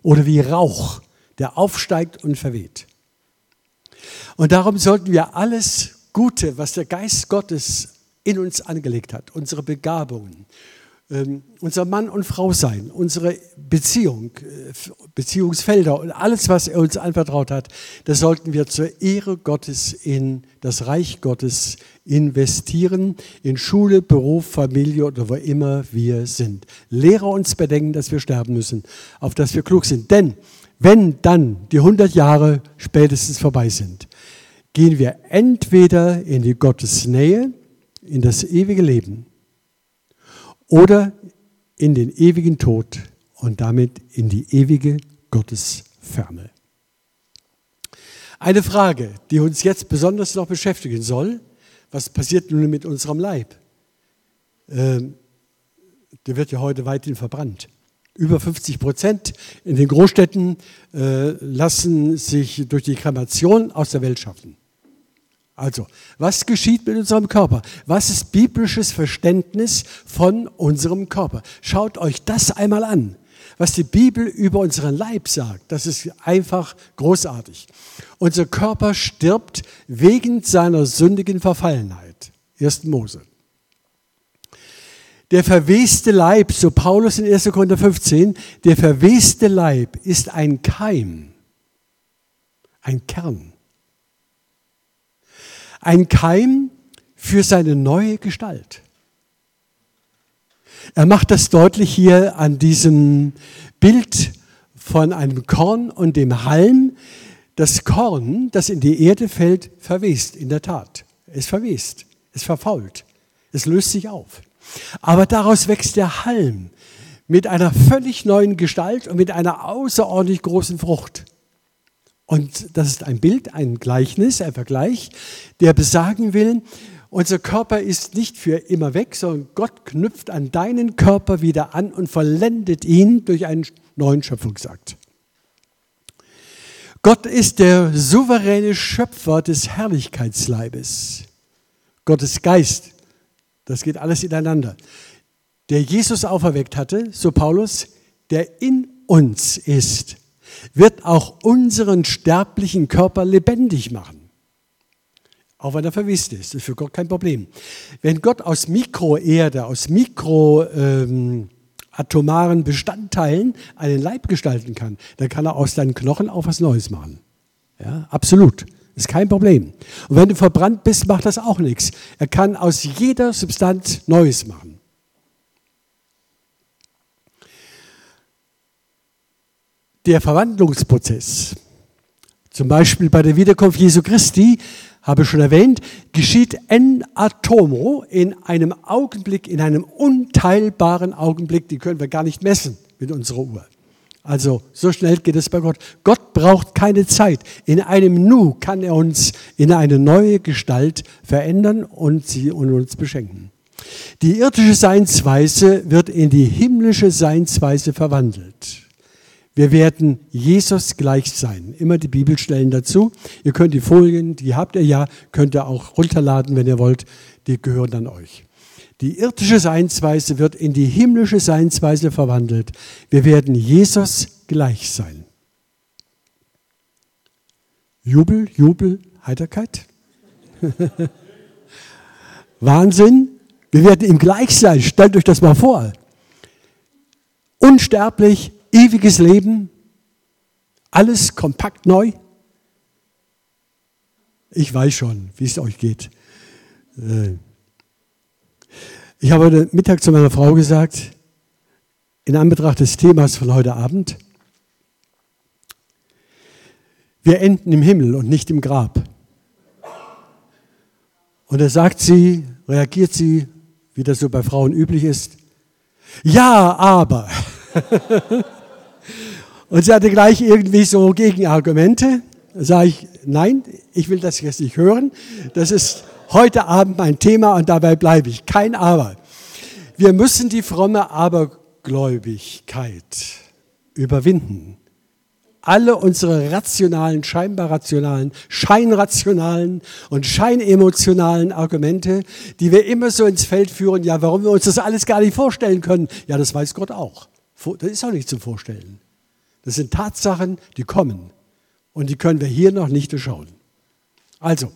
oder wie Rauch, der aufsteigt und verweht. Und darum sollten wir alles Gute, was der Geist Gottes in uns angelegt hat, unsere Begabungen, unser Mann und Frau sein, unsere Beziehung, äh, Beziehungsfelder und alles, was er uns anvertraut hat, das sollten wir zur Ehre Gottes in das Reich Gottes investieren, in Schule, Beruf, Familie oder wo immer wir sind. Lehre uns bedenken, dass wir sterben müssen, auf dass wir klug sind. Denn wenn dann die 100 Jahre spätestens vorbei sind, gehen wir entweder in die Gottesnähe, in das ewige Leben oder in den ewigen Tod und damit in die ewige Gottesferne. Eine Frage, die uns jetzt besonders noch beschäftigen soll, was passiert nun mit unserem Leib? Ähm, der wird ja heute weithin verbrannt. Über 50 Prozent in den Großstädten äh, lassen sich durch die Kremation aus der Welt schaffen. Also, was geschieht mit unserem Körper? Was ist biblisches Verständnis von unserem Körper? Schaut euch das einmal an. Was die Bibel über unseren Leib sagt, das ist einfach großartig. Unser Körper stirbt wegen seiner sündigen Verfallenheit. 1. Mose. Der verweste Leib, so Paulus in 1. Korinther 15, der verweste Leib ist ein Keim, ein Kern. Ein Keim für seine neue Gestalt. Er macht das deutlich hier an diesem Bild von einem Korn und dem Halm. Das Korn, das in die Erde fällt, verwest, in der Tat. Es verwest, es verfault, es löst sich auf. Aber daraus wächst der Halm mit einer völlig neuen Gestalt und mit einer außerordentlich großen Frucht. Und das ist ein Bild, ein Gleichnis, ein Vergleich, der besagen will, unser Körper ist nicht für immer weg, sondern Gott knüpft an deinen Körper wieder an und vollendet ihn durch einen neuen Schöpfungsakt. Gott ist der souveräne Schöpfer des Herrlichkeitsleibes. Gottes Geist das geht alles ineinander. der Jesus auferweckt hatte, so Paulus, der in uns ist, wird auch unseren sterblichen Körper lebendig machen. Auch wenn er verwisst ist, ist für Gott kein Problem. Wenn Gott aus Mikroerde, aus mikroatomaren ähm, Bestandteilen einen Leib gestalten kann, dann kann er aus deinen Knochen auch was Neues machen. Ja, absolut. Ist kein Problem. Und wenn du verbrannt bist, macht das auch nichts. Er kann aus jeder Substanz Neues machen. Der Verwandlungsprozess, zum Beispiel bei der Wiederkunft Jesu Christi, habe ich schon erwähnt, geschieht en atomo in einem Augenblick, in einem unteilbaren Augenblick, die können wir gar nicht messen mit unserer Uhr. Also so schnell geht es bei Gott. Gott braucht keine Zeit. In einem Nu kann er uns in eine neue Gestalt verändern und sie und uns beschenken. Die irdische Seinsweise wird in die himmlische Seinsweise verwandelt. Wir werden Jesus gleich sein. Immer die Bibelstellen dazu. Ihr könnt die Folien, die habt ihr ja, könnt ihr auch runterladen, wenn ihr wollt. Die gehören dann euch. Die irdische Seinsweise wird in die himmlische Seinsweise verwandelt. Wir werden Jesus gleich sein. Jubel, Jubel, Heiterkeit. Wahnsinn. Wir werden ihm gleich sein. Stellt euch das mal vor. Unsterblich, ewiges Leben, alles kompakt neu. Ich weiß schon, wie es euch geht. Äh, ich habe heute Mittag zu meiner Frau gesagt, in Anbetracht des Themas von heute Abend, wir enden im Himmel und nicht im Grab. Und da sagt sie, reagiert sie, wie das so bei Frauen üblich ist, ja, aber. und sie hatte gleich irgendwie so Gegenargumente. Da sage ich, nein, ich will das jetzt nicht hören. Das ist heute Abend mein Thema und dabei bleibe ich. Kein Aber. Wir müssen die fromme Abergläubigkeit überwinden. Alle unsere rationalen, scheinbar rationalen, scheinrationalen und scheinemotionalen Argumente, die wir immer so ins Feld führen, ja, warum wir uns das alles gar nicht vorstellen können, ja, das weiß Gott auch. Das ist auch nicht zum Vorstellen. Das sind Tatsachen, die kommen. Und die können wir hier noch nicht durchschauen. Also,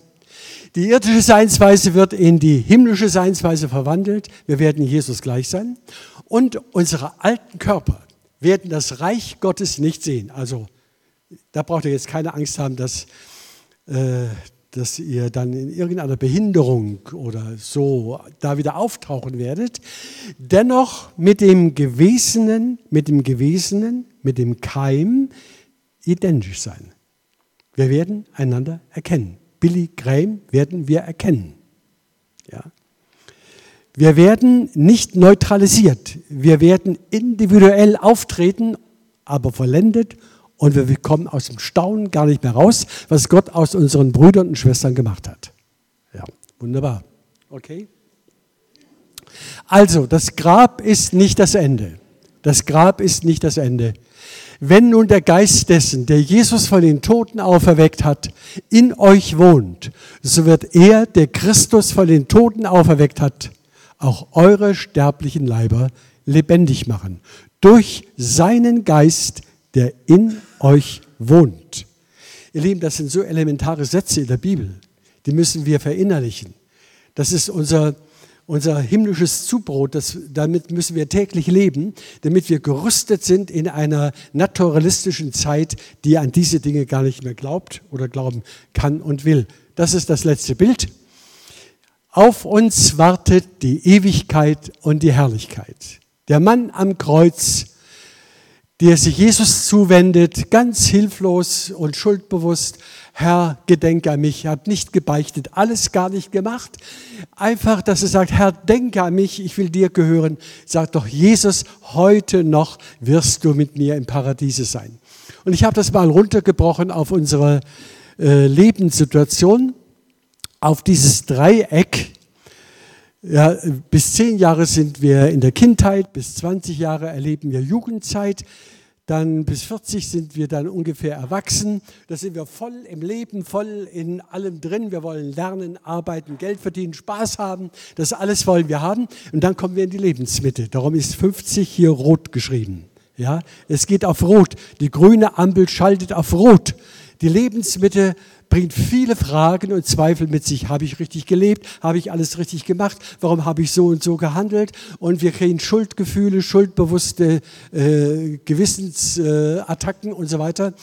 die irdische Seinsweise wird in die himmlische Seinsweise verwandelt. Wir werden Jesus gleich sein. Und unsere alten Körper werden das Reich Gottes nicht sehen. Also da braucht ihr jetzt keine Angst haben, dass, äh, dass ihr dann in irgendeiner Behinderung oder so da wieder auftauchen werdet. Dennoch mit dem Gewesenen, mit dem Gewesenen, mit dem Keim identisch sein. Wir werden einander erkennen. Billy Graham werden wir erkennen. Ja. Wir werden nicht neutralisiert, wir werden individuell auftreten, aber vollendet und wir kommen aus dem Staunen gar nicht mehr raus, was Gott aus unseren Brüdern und Schwestern gemacht hat. Ja, wunderbar. Okay? Also, das Grab ist nicht das Ende. Das Grab ist nicht das Ende. Wenn nun der Geist dessen, der Jesus von den Toten auferweckt hat, in euch wohnt, so wird er, der Christus von den Toten auferweckt hat, auch eure sterblichen Leiber lebendig machen. Durch seinen Geist, der in euch wohnt. Ihr Lieben, das sind so elementare Sätze in der Bibel. Die müssen wir verinnerlichen. Das ist unser unser himmlisches Zubrot, das, damit müssen wir täglich leben, damit wir gerüstet sind in einer naturalistischen Zeit, die an diese Dinge gar nicht mehr glaubt oder glauben kann und will. Das ist das letzte Bild. Auf uns wartet die Ewigkeit und die Herrlichkeit. Der Mann am Kreuz der sich Jesus zuwendet, ganz hilflos und schuldbewusst. Herr, gedenke an mich. Er hat nicht gebeichtet, alles gar nicht gemacht. Einfach, dass er sagt, Herr, denke an mich, ich will dir gehören. Sagt doch Jesus, heute noch wirst du mit mir im Paradiese sein. Und ich habe das mal runtergebrochen auf unsere äh, Lebenssituation, auf dieses Dreieck, ja, bis zehn Jahre sind wir in der Kindheit, bis 20 Jahre erleben wir Jugendzeit. dann bis 40 sind wir dann ungefähr erwachsen. Da sind wir voll im Leben, voll in allem drin. Wir wollen lernen, arbeiten, Geld verdienen, Spaß haben. Das alles wollen wir haben. Und dann kommen wir in die Lebensmitte. Darum ist 50 hier rot geschrieben. Ja, es geht auf rot. Die grüne Ampel schaltet auf rot. Die Lebensmitte bringt viele Fragen und Zweifel mit sich. Habe ich richtig gelebt? Habe ich alles richtig gemacht? Warum habe ich so und so gehandelt? Und wir kriegen Schuldgefühle, schuldbewusste äh, Gewissensattacken äh, und so weiter.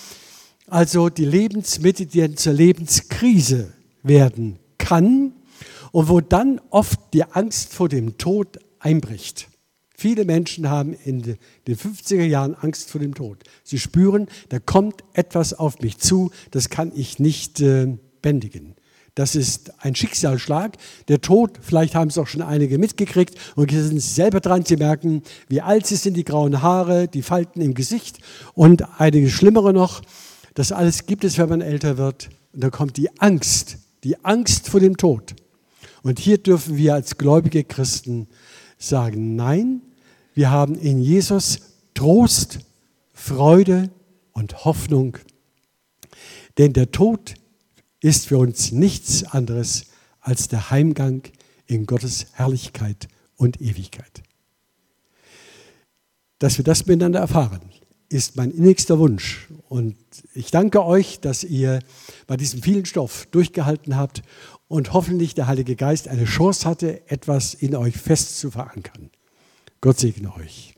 Also die Lebensmitte, die zur Lebenskrise werden kann und wo dann oft die Angst vor dem Tod einbricht. Viele Menschen haben in den 50er Jahren Angst vor dem Tod. Sie spüren, da kommt etwas auf mich zu, das kann ich nicht äh, bändigen. Das ist ein Schicksalsschlag. Der Tod, vielleicht haben es auch schon einige mitgekriegt und sind selber dran. Sie merken, wie alt sie sind, die grauen Haare, die Falten im Gesicht und einige schlimmere noch. Das alles gibt es, wenn man älter wird. Und da kommt die Angst, die Angst vor dem Tod. Und hier dürfen wir als gläubige Christen sagen, nein, wir haben in Jesus Trost, Freude und Hoffnung. Denn der Tod ist für uns nichts anderes als der Heimgang in Gottes Herrlichkeit und Ewigkeit. Dass wir das miteinander erfahren, ist mein innigster Wunsch. Und ich danke euch, dass ihr bei diesem vielen Stoff durchgehalten habt und hoffentlich der Heilige Geist eine Chance hatte, etwas in euch fest zu verankern. Gott segne euch.